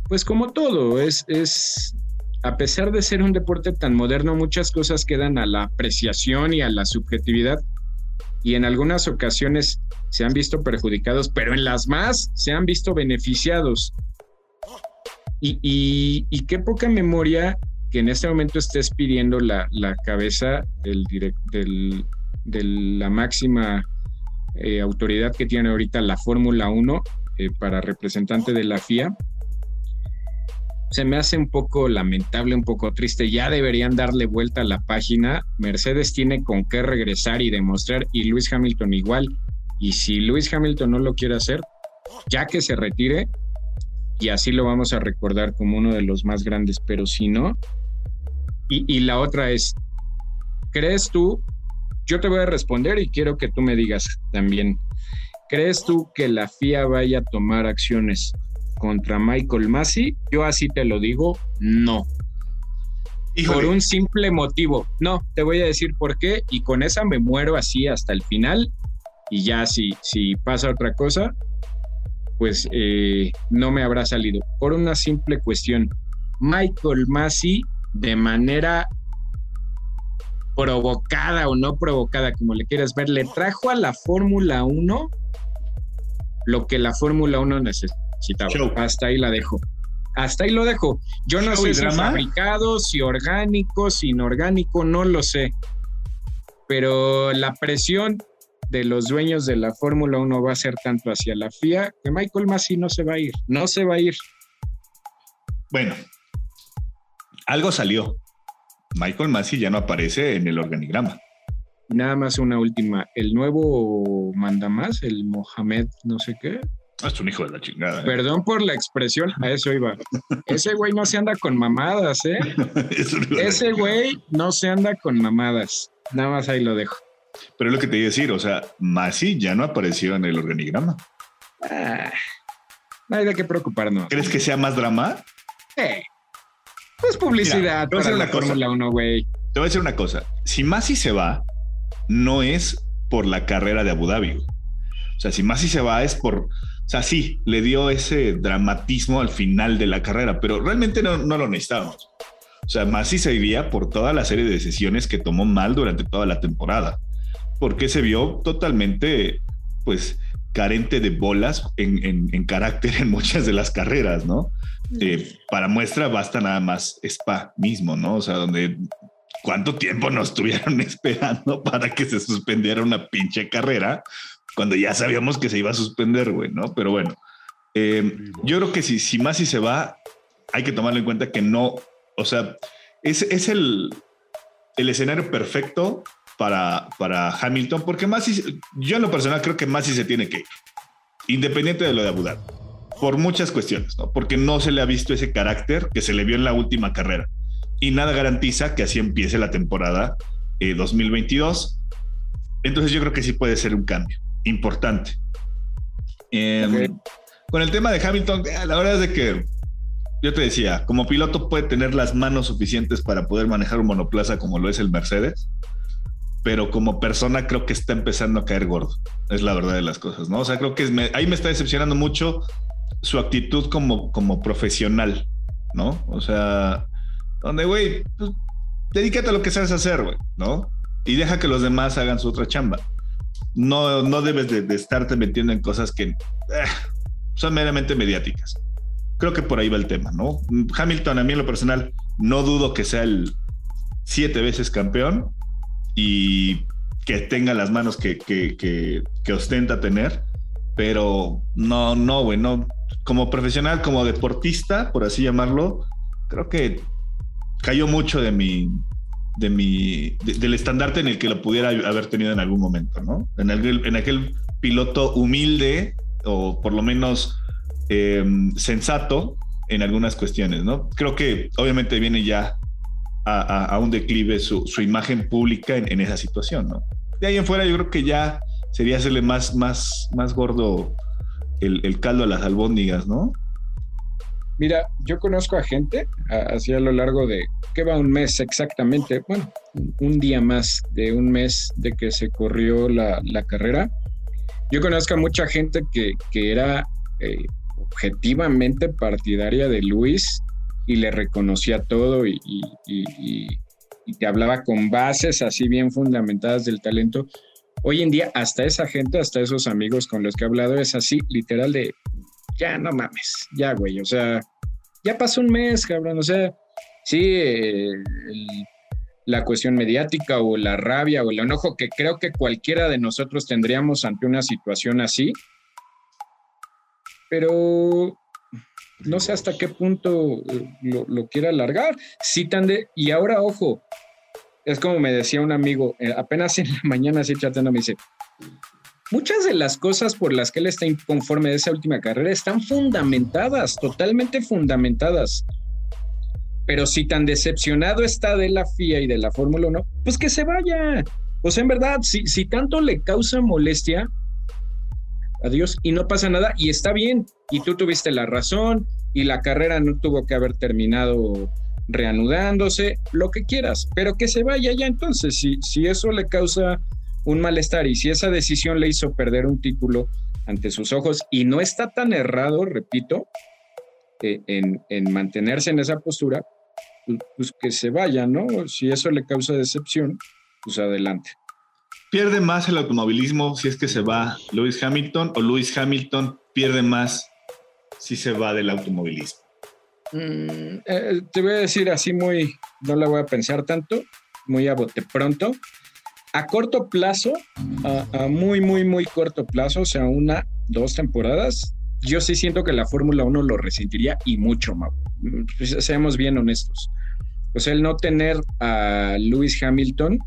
pues como todo, es, es a pesar de ser un deporte tan moderno, muchas cosas quedan a la apreciación y a la subjetividad y en algunas ocasiones se han visto perjudicados, pero en las más se han visto beneficiados. Y, qué poca memoria que en este momento estés pidiendo la, cabeza del, de la máxima eh, autoridad que tiene ahorita la Fórmula 1 eh, para representante de la FIA se me hace un poco lamentable, un poco triste. Ya deberían darle vuelta a la página. Mercedes tiene con qué regresar y demostrar, y Luis Hamilton igual. Y si Luis Hamilton no lo quiere hacer, ya que se retire, y así lo vamos a recordar como uno de los más grandes, pero si no, y, la otra es, ¿crees tú? Yo te voy a responder y quiero que tú me digas también, ¿crees tú que la FIA vaya a tomar acciones contra Michael Massey, yo así te lo digo, no. Por un simple motivo. No, te voy a decir por qué y con esa me muero así hasta el final y ya si, si pasa otra cosa, pues eh, no me habrá salido. Por una simple cuestión. Michael Massey de manera provocada o no provocada, como le quieras ver, le trajo a la Fórmula 1 lo que la Fórmula 1 necesita hasta ahí la dejo. Hasta ahí lo dejo. Yo no sé si fabricado, si orgánico, si inorgánico, no lo sé. Pero la presión de los dueños de la Fórmula 1 va a ser tanto hacia la FIA que Michael Masi no se va a ir. No se va a ir. Bueno, algo salió. Michael Masi ya no aparece en el organigrama. Nada más una última. El nuevo manda más, el Mohamed, no sé qué, es un hijo de la chingada. ¿eh? Perdón por la expresión, a eso iba. Ese güey no se anda con mamadas, ¿eh? Ese güey no se anda con mamadas. Nada más ahí lo dejo. Pero es lo que te iba a decir, o sea, Masi ya no apareció en el organigrama. Ah, no hay de qué preocuparnos. ¿Crees que sea más drama? Eh, pues publicidad Mira, para la Fórmula 1, güey. Te voy a decir una cosa. Si Masi se va, no es por la carrera de Abu Dhabi. O sea, si Masi se va es por o sea, sí, le dio ese dramatismo al final de la carrera, pero realmente no, lo necesitábamos. O sea, Masi se iría por toda la serie de decisiones que tomó mal durante toda la temporada, porque se vio totalmente, pues, carente de bolas en, carácter en muchas de las carreras, ¿no? Eh, para muestra basta nada más Spa mismo, ¿no? O sea, donde cuánto tiempo nos estuvieron esperando para que se suspendiera una pinche carrera cuando ya sabíamos que se iba a suspender, güey, ¿no? Pero bueno, eh, yo creo que si, si Masi se va, hay que tomarlo en cuenta que no, o sea, es, es el, el escenario perfecto para, para Hamilton, porque Masi, yo en lo personal creo que Masi se tiene que ir, independiente de lo de Abu Dhabi, por muchas cuestiones, ¿no? Porque no se le ha visto ese carácter que se le vio en la última carrera. Y nada garantiza que así empiece la temporada 2022. Eh, Entonces yo creo que sí puede ser un cambio importante. Em, con el tema de Hamilton, eh, la verdad es de que yo te decía, como piloto puede tener las manos suficientes para poder manejar un monoplaza como lo es el Mercedes, pero como persona creo que está empezando a caer gordo. Es la verdad de las cosas, ¿no? O sea, creo que ahí me está decepcionando mucho su actitud como, como profesional, ¿no? O sea, donde, güey, pues, dedícate a lo que sabes hacer, güey, ¿no? Y deja que los demás hagan su otra chamba no, no debes de, estarte metiendo en cosas que eh, son meramente mediáticas. Creo que por ahí va el tema, ¿no? Hamilton, a mí en lo personal, no dudo que sea el siete veces campeón, y que tenga las manos que, que, que, ostenta tener, pero no, no, güey, no. Como profesional, como deportista, por así llamarlo, creo que cayó mucho de mi, de mi, del estandarte en el que lo pudiera haber tenido en algún momento, ¿no? En aquel, en aquel piloto humilde o por lo menos em, sensato en algunas cuestiones, ¿no? Creo que obviamente viene ya a, un declive su, imagen pública en, esa situación, ¿no? De ahí en fuera yo creo que ya sería hacerle más, más, más gordo el, caldo a las albóndigas, ¿no? Mira, yo conozco a gente, así a lo largo de, ¿qué va un mes exactamente? Bueno, un día más de un mes de que se corrió la, carrera. Yo conozco a mucha gente que, era eh, objetivamente partidaria de Luis y le reconocía todo y, te hablaba con bases así bien fundamentadas del talento. Hoy en día, hasta esa gente, hasta esos amigos con los que he hablado, es así, literal de, ya no mames, ya güey, o sea, ya pasó un mes, cabrón, o sea, sí, la cuestión mediática o la rabia o el enojo que creo que cualquiera de nosotros tendríamos ante una situación así, pero no sé hasta qué punto eh, lo, quiera alargar. Sí, tan de, y ahora, ojo, es como me decía un amigo, eh, apenas en la mañana así chateando, me dice, muchas de las cosas por las que él está inconforme de esa última carrera están fundamentadas, totalmente fundamentadas. Pero si tan decepcionado está de la FIA y de la Fórmula 1, pues que se vaya. O sea, en verdad, si, si tanto le causa molestia, adiós y no pasa nada y está bien y tú tuviste la razón y la carrera no tuvo que haber terminado reanudándose, lo que quieras, pero que se vaya ya entonces, si, si eso le causa un malestar y si esa decisión le hizo perder un título ante sus ojos y no está tan errado, repito, eh, en, en, mantenerse en esa postura, pues, pues que se vaya, ¿no? Si eso le causa decepción, pues adelante pierde más el automovilismo si es que se va Lewis Hamilton o Lewis Hamilton pierde más si se va del automovilismo? Mm, eh, te voy a decir así muy, no la voy a pensar tanto, muy a bote pronto. A corto plazo, a, muy, muy, muy corto plazo, o sea, una, dos temporadas, yo sí siento que la Fórmula 1 lo resentiría y mucho, más. Pues, seamos bien honestos. O sea, el no tener a Lewis Hamilton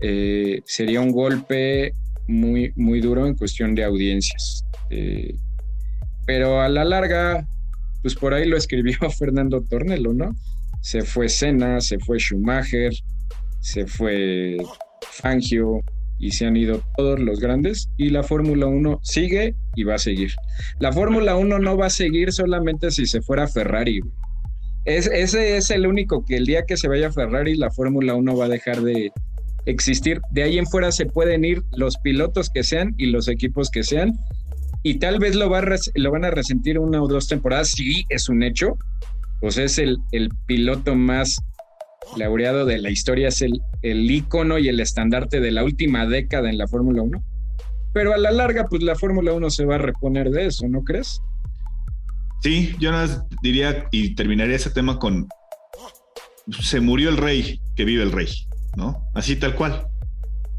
eh, sería un golpe muy, muy duro en cuestión de audiencias. Eh, pero a la larga, pues por ahí lo escribió Fernando Tornelo, ¿no? Se fue Senna, se fue Schumacher, se fue Fangio y se han ido todos los grandes y la Fórmula 1 sigue y va a seguir. La Fórmula 1 no va a seguir solamente si se fuera Ferrari. ese es el único que el día que se vaya Ferrari la Fórmula 1 va a dejar de, existir. De ahí en fuera se pueden ir los pilotos que sean y los equipos que sean. Y tal vez lo, va lo van a resentir una o dos temporadas. Sí, es un hecho. Pues es el piloto más laureado de la historia, es el, el ícono y el estandarte de la última década en la Fórmula 1. Pero a la larga, pues la Fórmula 1 se va a reponer de eso, ¿no crees? Sí, yo nada diría y terminaría ese tema con se murió el rey, que vive el rey. ¿no? Así tal cual.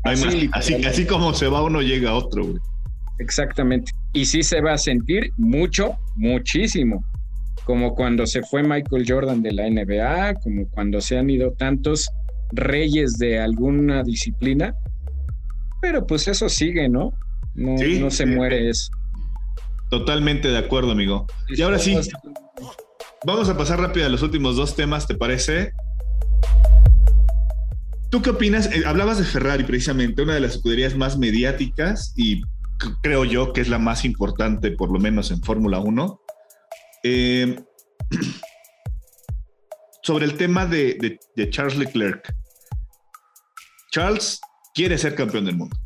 así, así, como se va uno, llega otro, Exactamente. Y sí se va a sentir mucho, muchísimo. Como cuando se fue Michael Jordan de la NBA, como cuando se han ido tantos reyes de alguna disciplina. Pero pues eso sigue, ¿no? No, no se muere eso. Totalmente de acuerdo, amigo. Y ahora sí, vamos a pasar rápido a los últimos dos temas, ¿te parece? ¿Tú qué opinas? Eh, hablabas de Ferrari precisamente, una de las escuderías más mediáticas y creo yo que es la más importante, por lo menos en Fórmula 1. Eh, sobre el tema de, Charles Leclerc. Charles quiere ser campeón del mundo.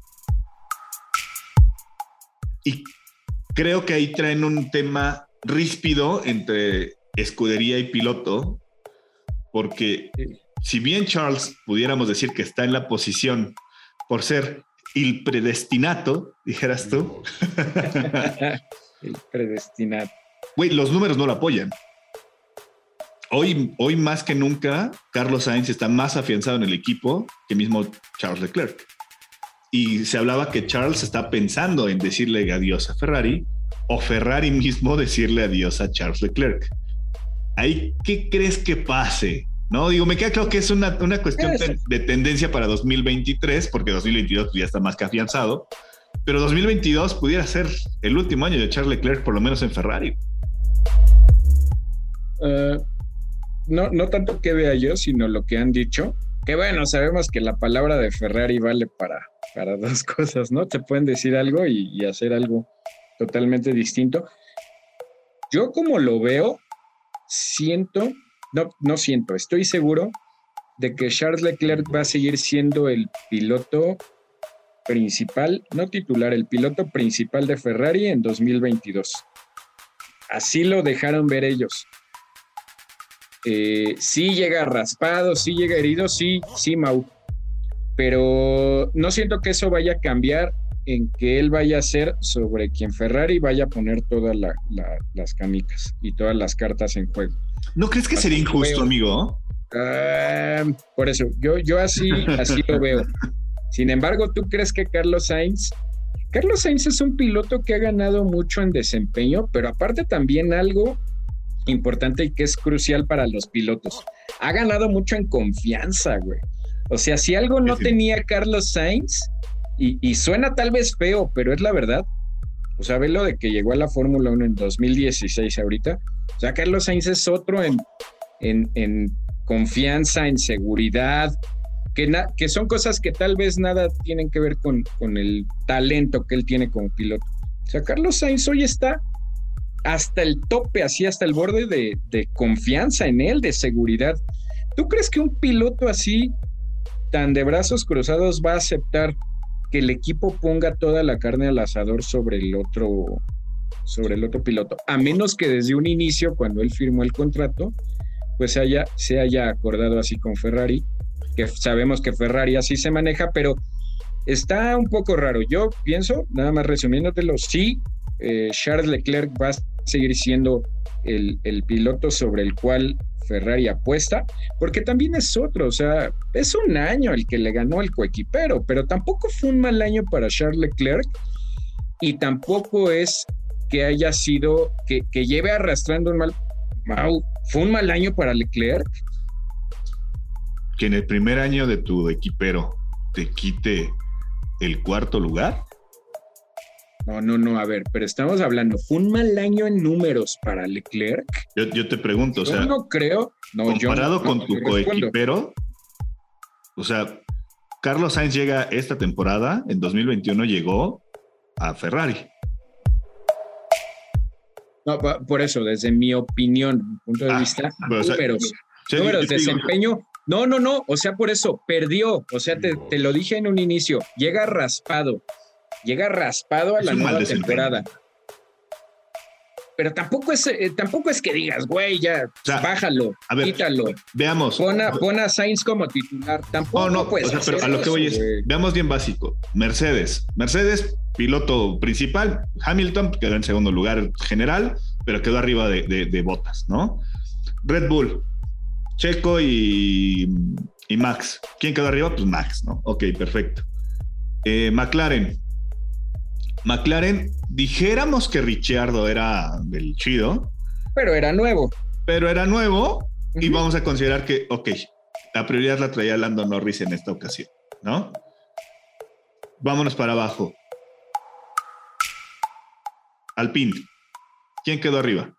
Y creo que ahí traen un tema ríspido entre escudería y piloto, porque si bien Charles pudiéramos decir que está en la posición por ser el predestinato, dijeras tú. el predestinato. Güey, los números no lo apoyan. hoy, hoy más que nunca, Carlos Sainz está más afianzado en el equipo que mismo Charles Leclerc. Y se hablaba que Charles está pensando en decirle adiós a Ferrari o Ferrari mismo decirle adiós a Charles Leclerc. Ahí, ¿qué crees que pase? No, digo, me queda claro que es una, una cuestión de, de, tendencia para 2023, porque 2022 ya está más que afianzado, pero 2022 pudiera ser el último año de Charles Leclerc, por lo menos en Ferrari. Uh, no, no tanto que vea yo, sino lo que han dicho. Que bueno, sabemos que la palabra de Ferrari vale para, para dos cosas, ¿no? Te pueden decir algo y, y hacer algo totalmente distinto. Yo como lo veo, siento, no, no siento, estoy seguro de que Charles Leclerc va a seguir siendo el piloto principal, no titular, el piloto principal de Ferrari en 2022. Así lo dejaron ver ellos. Eh, sí llega raspado, sí llega herido, sí, sí, Mau. Pero no siento que eso vaya a cambiar en que él vaya a ser sobre quien Ferrari vaya a poner todas la, la, las camicas y todas las cartas en juego. ¿No crees que así sería injusto, amigo? Uh, por eso, yo, yo así, así lo veo. Sin embargo, ¿tú crees que Carlos Sainz? Carlos Sainz es un piloto que ha ganado mucho en desempeño, pero aparte también algo importante y que es crucial para los pilotos. Ha ganado mucho en confianza, güey. O sea, si algo no tenía Carlos Sainz, y, y, suena tal vez feo, pero es la verdad. O sea, ve lo de que llegó a la Fórmula 1 en 2016 ahorita. O sea, Carlos Sainz es otro en, en, en confianza, en seguridad, que, son cosas que tal vez nada tienen que ver con, con el talento que él tiene como piloto. O sea, Carlos Sainz hoy está hasta el tope, así hasta el borde de, de, confianza en él, de seguridad. ¿Tú crees que un piloto así, tan de brazos cruzados, va a aceptar que el equipo ponga toda la carne al asador sobre el otro, sobre el otro piloto? A menos que desde un inicio, cuando él firmó el contrato, pues haya, se haya acordado así con Ferrari, que sabemos que Ferrari así se maneja, pero está un poco raro. Yo pienso, nada más resumiéndotelo, sí, eh, Charles Leclerc va a seguir siendo el, el, piloto sobre el cual Ferrari apuesta, porque también es otro, o sea, es un año el que le ganó el coequipero, pero tampoco fue un mal año para Charles Leclerc y tampoco es que haya sido, que, que lleve arrastrando un mal, wow, fue un mal año para Leclerc. Que en el primer año de tu equipero te quite el cuarto lugar. No, no, no, a ver, pero estamos hablando, ¿fue un mal año en números para Leclerc? Yo, yo te pregunto, yo o sea, no creo, no, comparado yo, con no, tu coequipero, o sea, Carlos Sainz llega esta temporada, en 2021 llegó a Ferrari. No, por eso, desde mi opinión, punto de ah, vista, pero, o sea, números, sí, números, desempeño, no, no, no, o sea, por eso, perdió, o sea, te, te lo dije en un inicio, llega raspado, llega raspado a es la nueva temporada. Pero tampoco es, eh, tampoco es que digas, güey, ya, o sea, bájalo, a ver, quítalo. Veamos. Pon a, pon a, Sainz como titular. Tampoco no, no, pues, o sea, pero a lo que voy es, veamos bien básico. Mercedes. Mercedes, piloto principal. Hamilton quedó en segundo lugar general, pero quedó arriba de, de, de botas, ¿no? Red Bull, Checo y, y, Max. ¿Quién quedó arriba? Pues Max, ¿no? Ok, perfecto. Eh, McLaren, McLaren, dijéramos que Ricciardo era del chido. Pero era nuevo. Pero era nuevo uh -huh. y vamos a considerar que, ok, la prioridad la traía Lando Norris en esta ocasión, ¿no? Vámonos para abajo. Alpine. ¿Quién quedó arriba?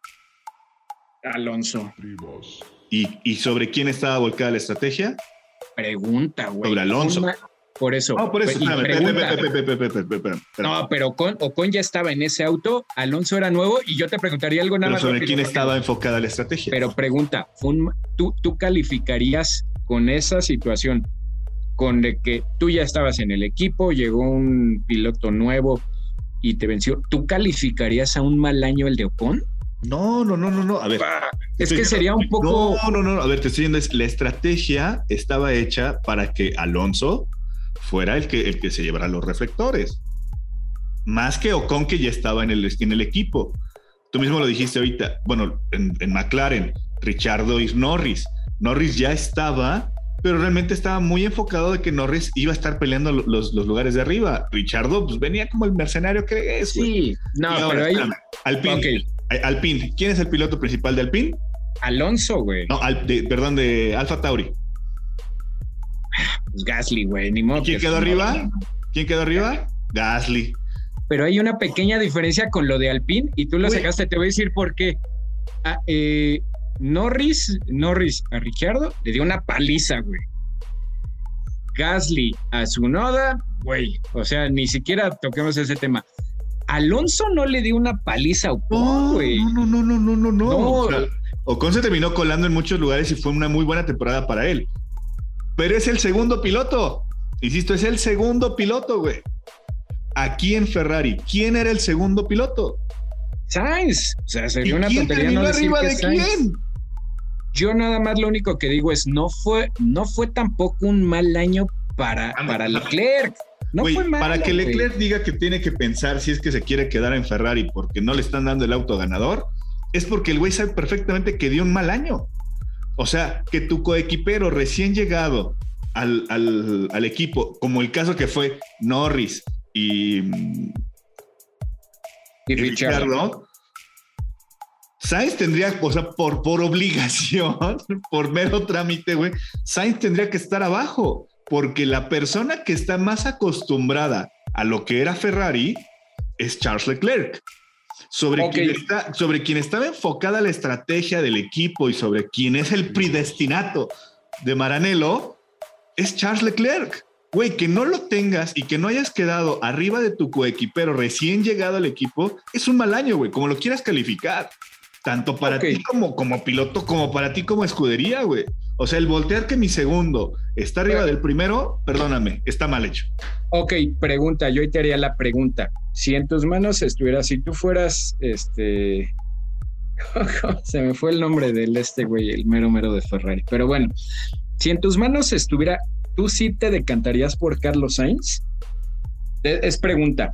Alonso. ¿Y, ¿Y, sobre quién estaba volcada la estrategia? Pregunta, güey. Sobre Alonso. Por eso. No, por eso. No, pero Ocon, Ocon, ya estaba en ese auto, Alonso era nuevo y yo te preguntaría algo nada pero más. ¿Sobre quién estaba enfocada la estrategia? Pero pregunta, un, ¿tú, ¿tú calificarías con esa situación, con de que tú ya estabas en el equipo, llegó un piloto nuevo y te venció, ¿tú calificarías a un mal año el de Ocon? No, no, no, no, no. A ver. Es que sería un poco. No, no, no. A ver, te estoy diciendo, la estrategia estaba hecha para que Alonso fuera el que, el que se llevara los reflectores. Más que Ocon, que ya estaba en el, en el equipo. tú mismo lo dijiste ahorita, bueno, en, en McLaren, Richardo y Norris. Norris ya estaba, pero realmente estaba muy enfocado de que Norris iba a estar peleando los, los lugares de arriba. Richardo pues venía como el mercenario que es. Sí, no, pero ahí... Alpine, Alpine, ¿quién es el piloto principal de Alpine? Alonso, güey. No, perdón, de Alfa Tauri. Pues Gasly, güey, ni modo. ¿Quién quedó arriba? ¿Quién quedó arriba? Gasly. Pero hay una pequeña diferencia con lo de Alpine y tú lo sacaste, te voy a decir por qué. Ah, eh, Norris, Norris a Richardo le dio una paliza, güey. Gasly a su noda, güey. O sea, ni siquiera toquemos ese tema. Alonso no le dio una paliza a Ocon, güey. No, no, no, no, no, no, no. Ocon se terminó colando en muchos lugares y fue una muy buena temporada para él. Pero es el segundo piloto. Insisto, es el segundo piloto, güey. Aquí en Ferrari, ¿quién era el segundo piloto? Sainz. O sea, sería una tontería no decir arriba de quién? Yo nada más lo único que digo es no fue, no fue tampoco un mal año para, para Leclerc. No fue mal, para que Leclerc diga que tiene que pensar si es que se quiere quedar en Ferrari porque no le están dando el auto ganador, es porque el güey sabe perfectamente que dio un mal año. O sea, que tu coequipero recién llegado al, al equipo, como el caso que fue Norris y y, Richard. Sainz tendría, o sea, por, por obligación, por mero trámite, güey, Sainz tendría que estar abajo, porque la persona que está más acostumbrada a lo que era Ferrari es Charles Leclerc. Sobre, quien está, sobre quien estaba enfocada la estrategia del equipo y sobre quien es el predestinato de Maranello, es Charles Leclerc güey, que no lo tengas y que no hayas quedado arriba de tu coequipero recién llegado al equipo, es un mal año, güey, como lo quieras calificar. Tanto para ti como, como piloto, como para ti como escudería, güey. O sea, el voltear que mi segundo está arriba del primero, perdóname, está mal hecho. Ok, pregunta, yo te haría la pregunta. Si en tus manos estuviera, si tú fueras, este, se me fue el nombre del este güey, el mero mero de Ferrari. Pero bueno, si en tus manos estuviera ¿tú sí te decantarías por Carlos Sainz? Es pregunta.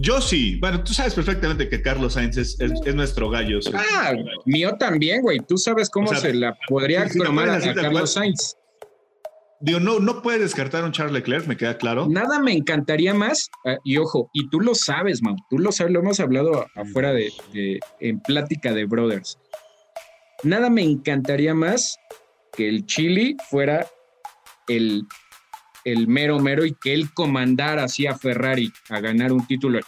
Yo sí. Bueno, tú sabes perfectamente que Carlos Sainz es, nuestro gallo. Ah, mío también, güey. Tú sabes cómo se la podría tomar a, Carlos Sainz. Digo, no, no puedes descartar un Charles Leclerc, me queda claro. Nada me encantaría más, eh, y ojo, y tú lo sabes, man, tú lo sabes, lo hemos hablado afuera de, en plática de Brothers. Nada me encantaría más que el Chili fuera el, el mero mero y que él comandara así a Ferrari a ganar un título,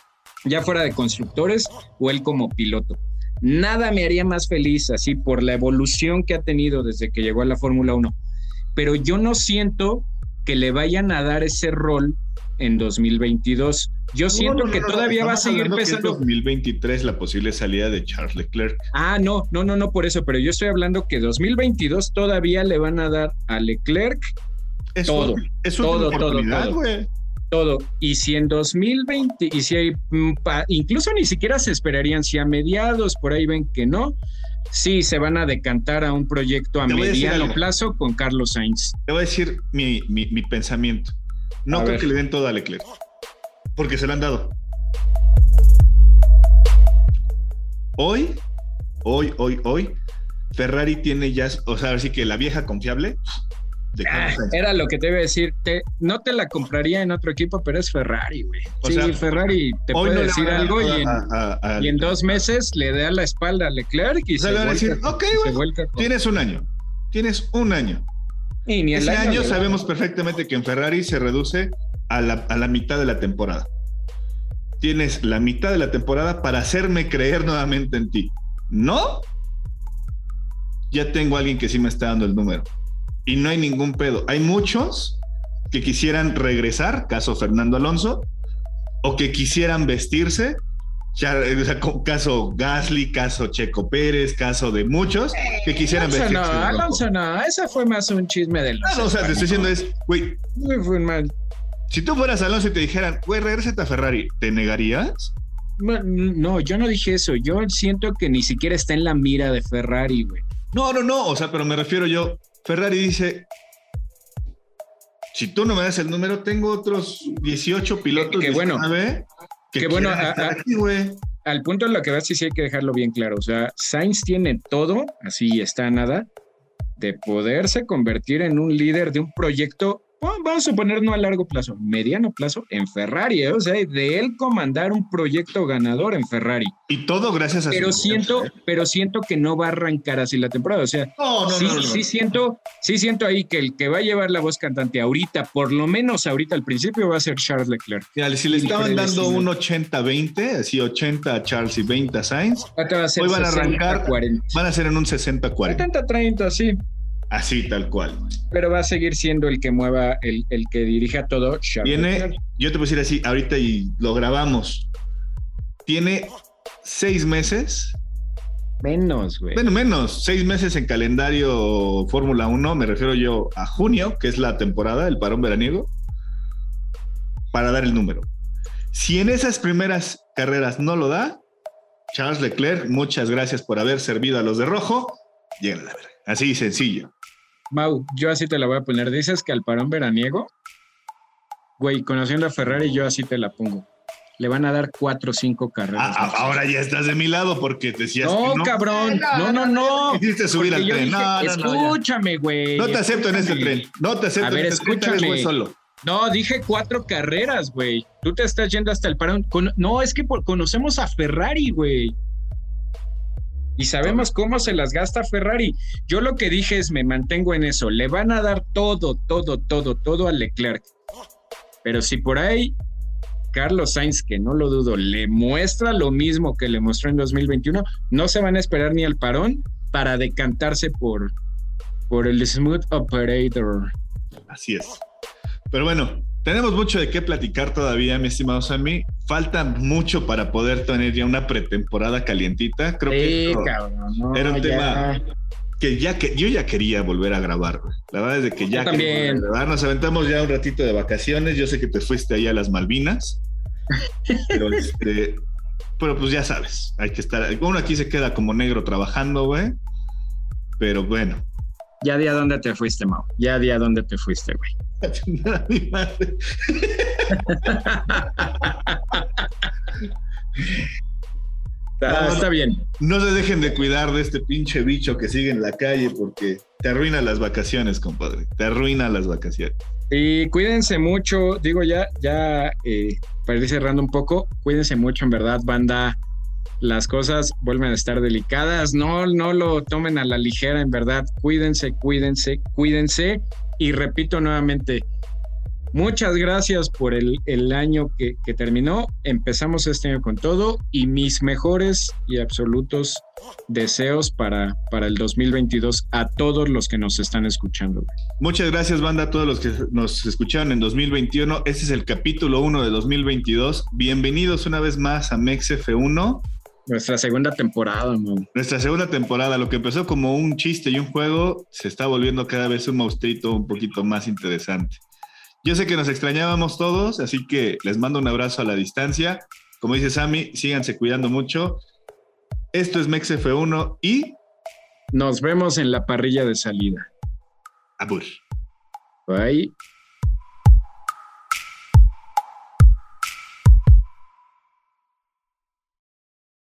ya fuera de constructores o él como piloto. Nada me haría más feliz así por la evolución que ha tenido desde que llegó a la Fórmula 1. Pero yo no siento que le vayan a dar ese rol en 2022. Yo siento que todavía va a seguir pesando. en 2023 la posible salida de Charles Leclerc. Ah, no, no, no, no por eso, pero yo estoy hablando que 2022 todavía le van a dar a Leclerc es todo, es todo, todo, todo, todo. Y si en 2020, y si hay, mm, incluso ni siquiera se esperarían, si a mediados por ahí ven que no, sí se van a decantar a un proyecto a mediano plazo con Carlos Sainz. Te voy a decir mi, pensamiento. No creo que le den todo a Leclerc, porque se lo han dado. Hoy, hoy, hoy, hoy, Ferrari tiene ya, o sea, así que la vieja confiable Ah, era lo que te iba a decir. no te la compraría en otro equipo, pero es Ferrari, güey. Sí, Ferrari te puede decir algo y en, dos meses le da la espalda a Leclerc y se, le va a decir, ok, güey, tienes un año. Tienes un año. Y ni Ese año, sabemos perfectamente que en Ferrari se reduce a la, a la mitad de la temporada. Tienes la mitad de la temporada para hacerme creer nuevamente en ti. ¿No? Ya tengo a alguien que sí me está dando el número y no hay ningún pedo. Hay muchos que quisieran regresar, caso Fernando Alonso, o que quisieran vestirse, ya, caso Gasly, caso Checo Pérez, caso de muchos que quisieran vestirse. No, Alonso no, ese fue más un chisme del. No, o sea, te estoy diciendo es, güey. fue mal. Si tú fueras Alonso y te dijeran, güey, regresa a Ferrari, ¿te negarías? No, yo no dije eso. Yo siento que ni siquiera está en la mira de Ferrari, güey. No, no, no. O sea, pero me refiero yo, Ferrari dice, si tú no me das el número, tengo otros 18 pilotos que, bueno, que, bueno, aquí, güey. al punto en lo que vas, sí, sí hay que dejarlo bien claro. O sea, Sainz tiene todo, así está nada, de poderse convertir en un líder de un proyecto vamos a suponer no a largo plazo, mediano plazo en Ferrari, ¿eh? o sea, de él comandar un proyecto ganador en Ferrari. Y todo gracias a pero siento, ¿eh? pero siento que no va a arrancar así la temporada, o sea, sí, sí siento, sí siento ahí que el que va a llevar la voz cantante ahorita, por lo menos ahorita al principio va a ser Charles Leclerc. si le estaban dando un 80-20, así 80 a Charles y 20 a Sainz, hoy van a arrancar, van a ser en un 60-40. 70-30, sí. Así, tal cual. Pero va a seguir siendo el que mueva, el, el que dirija todo. Tiene, yo te puedo decir así, ahorita y lo grabamos. Tiene seis meses. Menos, güey. Bueno, menos. Seis meses en calendario Fórmula 1. Me refiero yo a junio, que es la temporada, el parón veraniego, para dar el número. Si en esas primeras carreras no lo da, Charles Leclerc, muchas gracias por haber servido a los de rojo. Llega la verga. Así sencillo. Mau, yo así te la voy a poner. Dices que al parón veraniego, güey, conociendo a Ferrari, yo así te la pongo. Le van a dar cuatro o cinco carreras. Ah, ahora ya estás de mi lado porque decías no, que no. cabrón. No, no, no. Quisiste subir al tren. no, escúchame, güey. No, te acepto en este tren. No te acepto a ver, en este escúchame. tren. solo. No, dije cuatro carreras, güey. Tú te estás yendo hasta el parón. No, es que conocemos a Ferrari, güey y sabemos cómo se las gasta Ferrari. Yo lo que dije es, me mantengo en eso, le van a dar todo, todo, todo, todo a Leclerc. Pero si por ahí Carlos Sainz, que no lo dudo, le muestra lo mismo que le mostró en 2021, no se van a esperar ni al parón para decantarse por, por el Smooth Operator. Así es. Pero bueno, tenemos mucho de qué platicar todavía, mi estimado Sammy. Falta mucho para poder tener ya una pretemporada calientita. Creo que era un tema que ya que yo ya quería volver a grabar. La verdad es que ya también. Nos aventamos ya un ratito de vacaciones. Yo sé que te fuiste ahí a las Malvinas. pero, este, pero pues ya sabes, hay que estar. Uno aquí se queda como negro trabajando, güey. Pero bueno. Ya di a dónde te fuiste, Mau. Ya di a dónde te fuiste, güey. Ah, está bien. No se dejen de cuidar de este pinche bicho que sigue en la calle porque te arruina las vacaciones, compadre. Te arruina las vacaciones. Y cuídense mucho, digo ya, ya eh, para ir cerrando un poco, cuídense mucho en verdad, banda. Las cosas vuelven a estar delicadas, no, no lo tomen a la ligera, en verdad. Cuídense, cuídense, cuídense. Y repito nuevamente, Muchas gracias por el, año que, terminó. Empezamos este año con todo y mis mejores y absolutos deseos para, para el 2022 a todos los que nos están escuchando. Muchas gracias, banda, a todos los que nos escucharon en 2021. Este es el capítulo 1 de 2022. Bienvenidos una vez más a MexF1. Nuestra segunda temporada, man. Nuestra segunda temporada, lo que empezó como un chiste y un juego, se está volviendo cada vez un monstruito un poquito más interesante. Yo sé que nos extrañábamos todos, así que les mando un abrazo a la distancia. Como dice Sammy, síganse cuidando mucho. Esto es MexF1 y... Nos vemos en la parrilla de salida. Abur. Bye.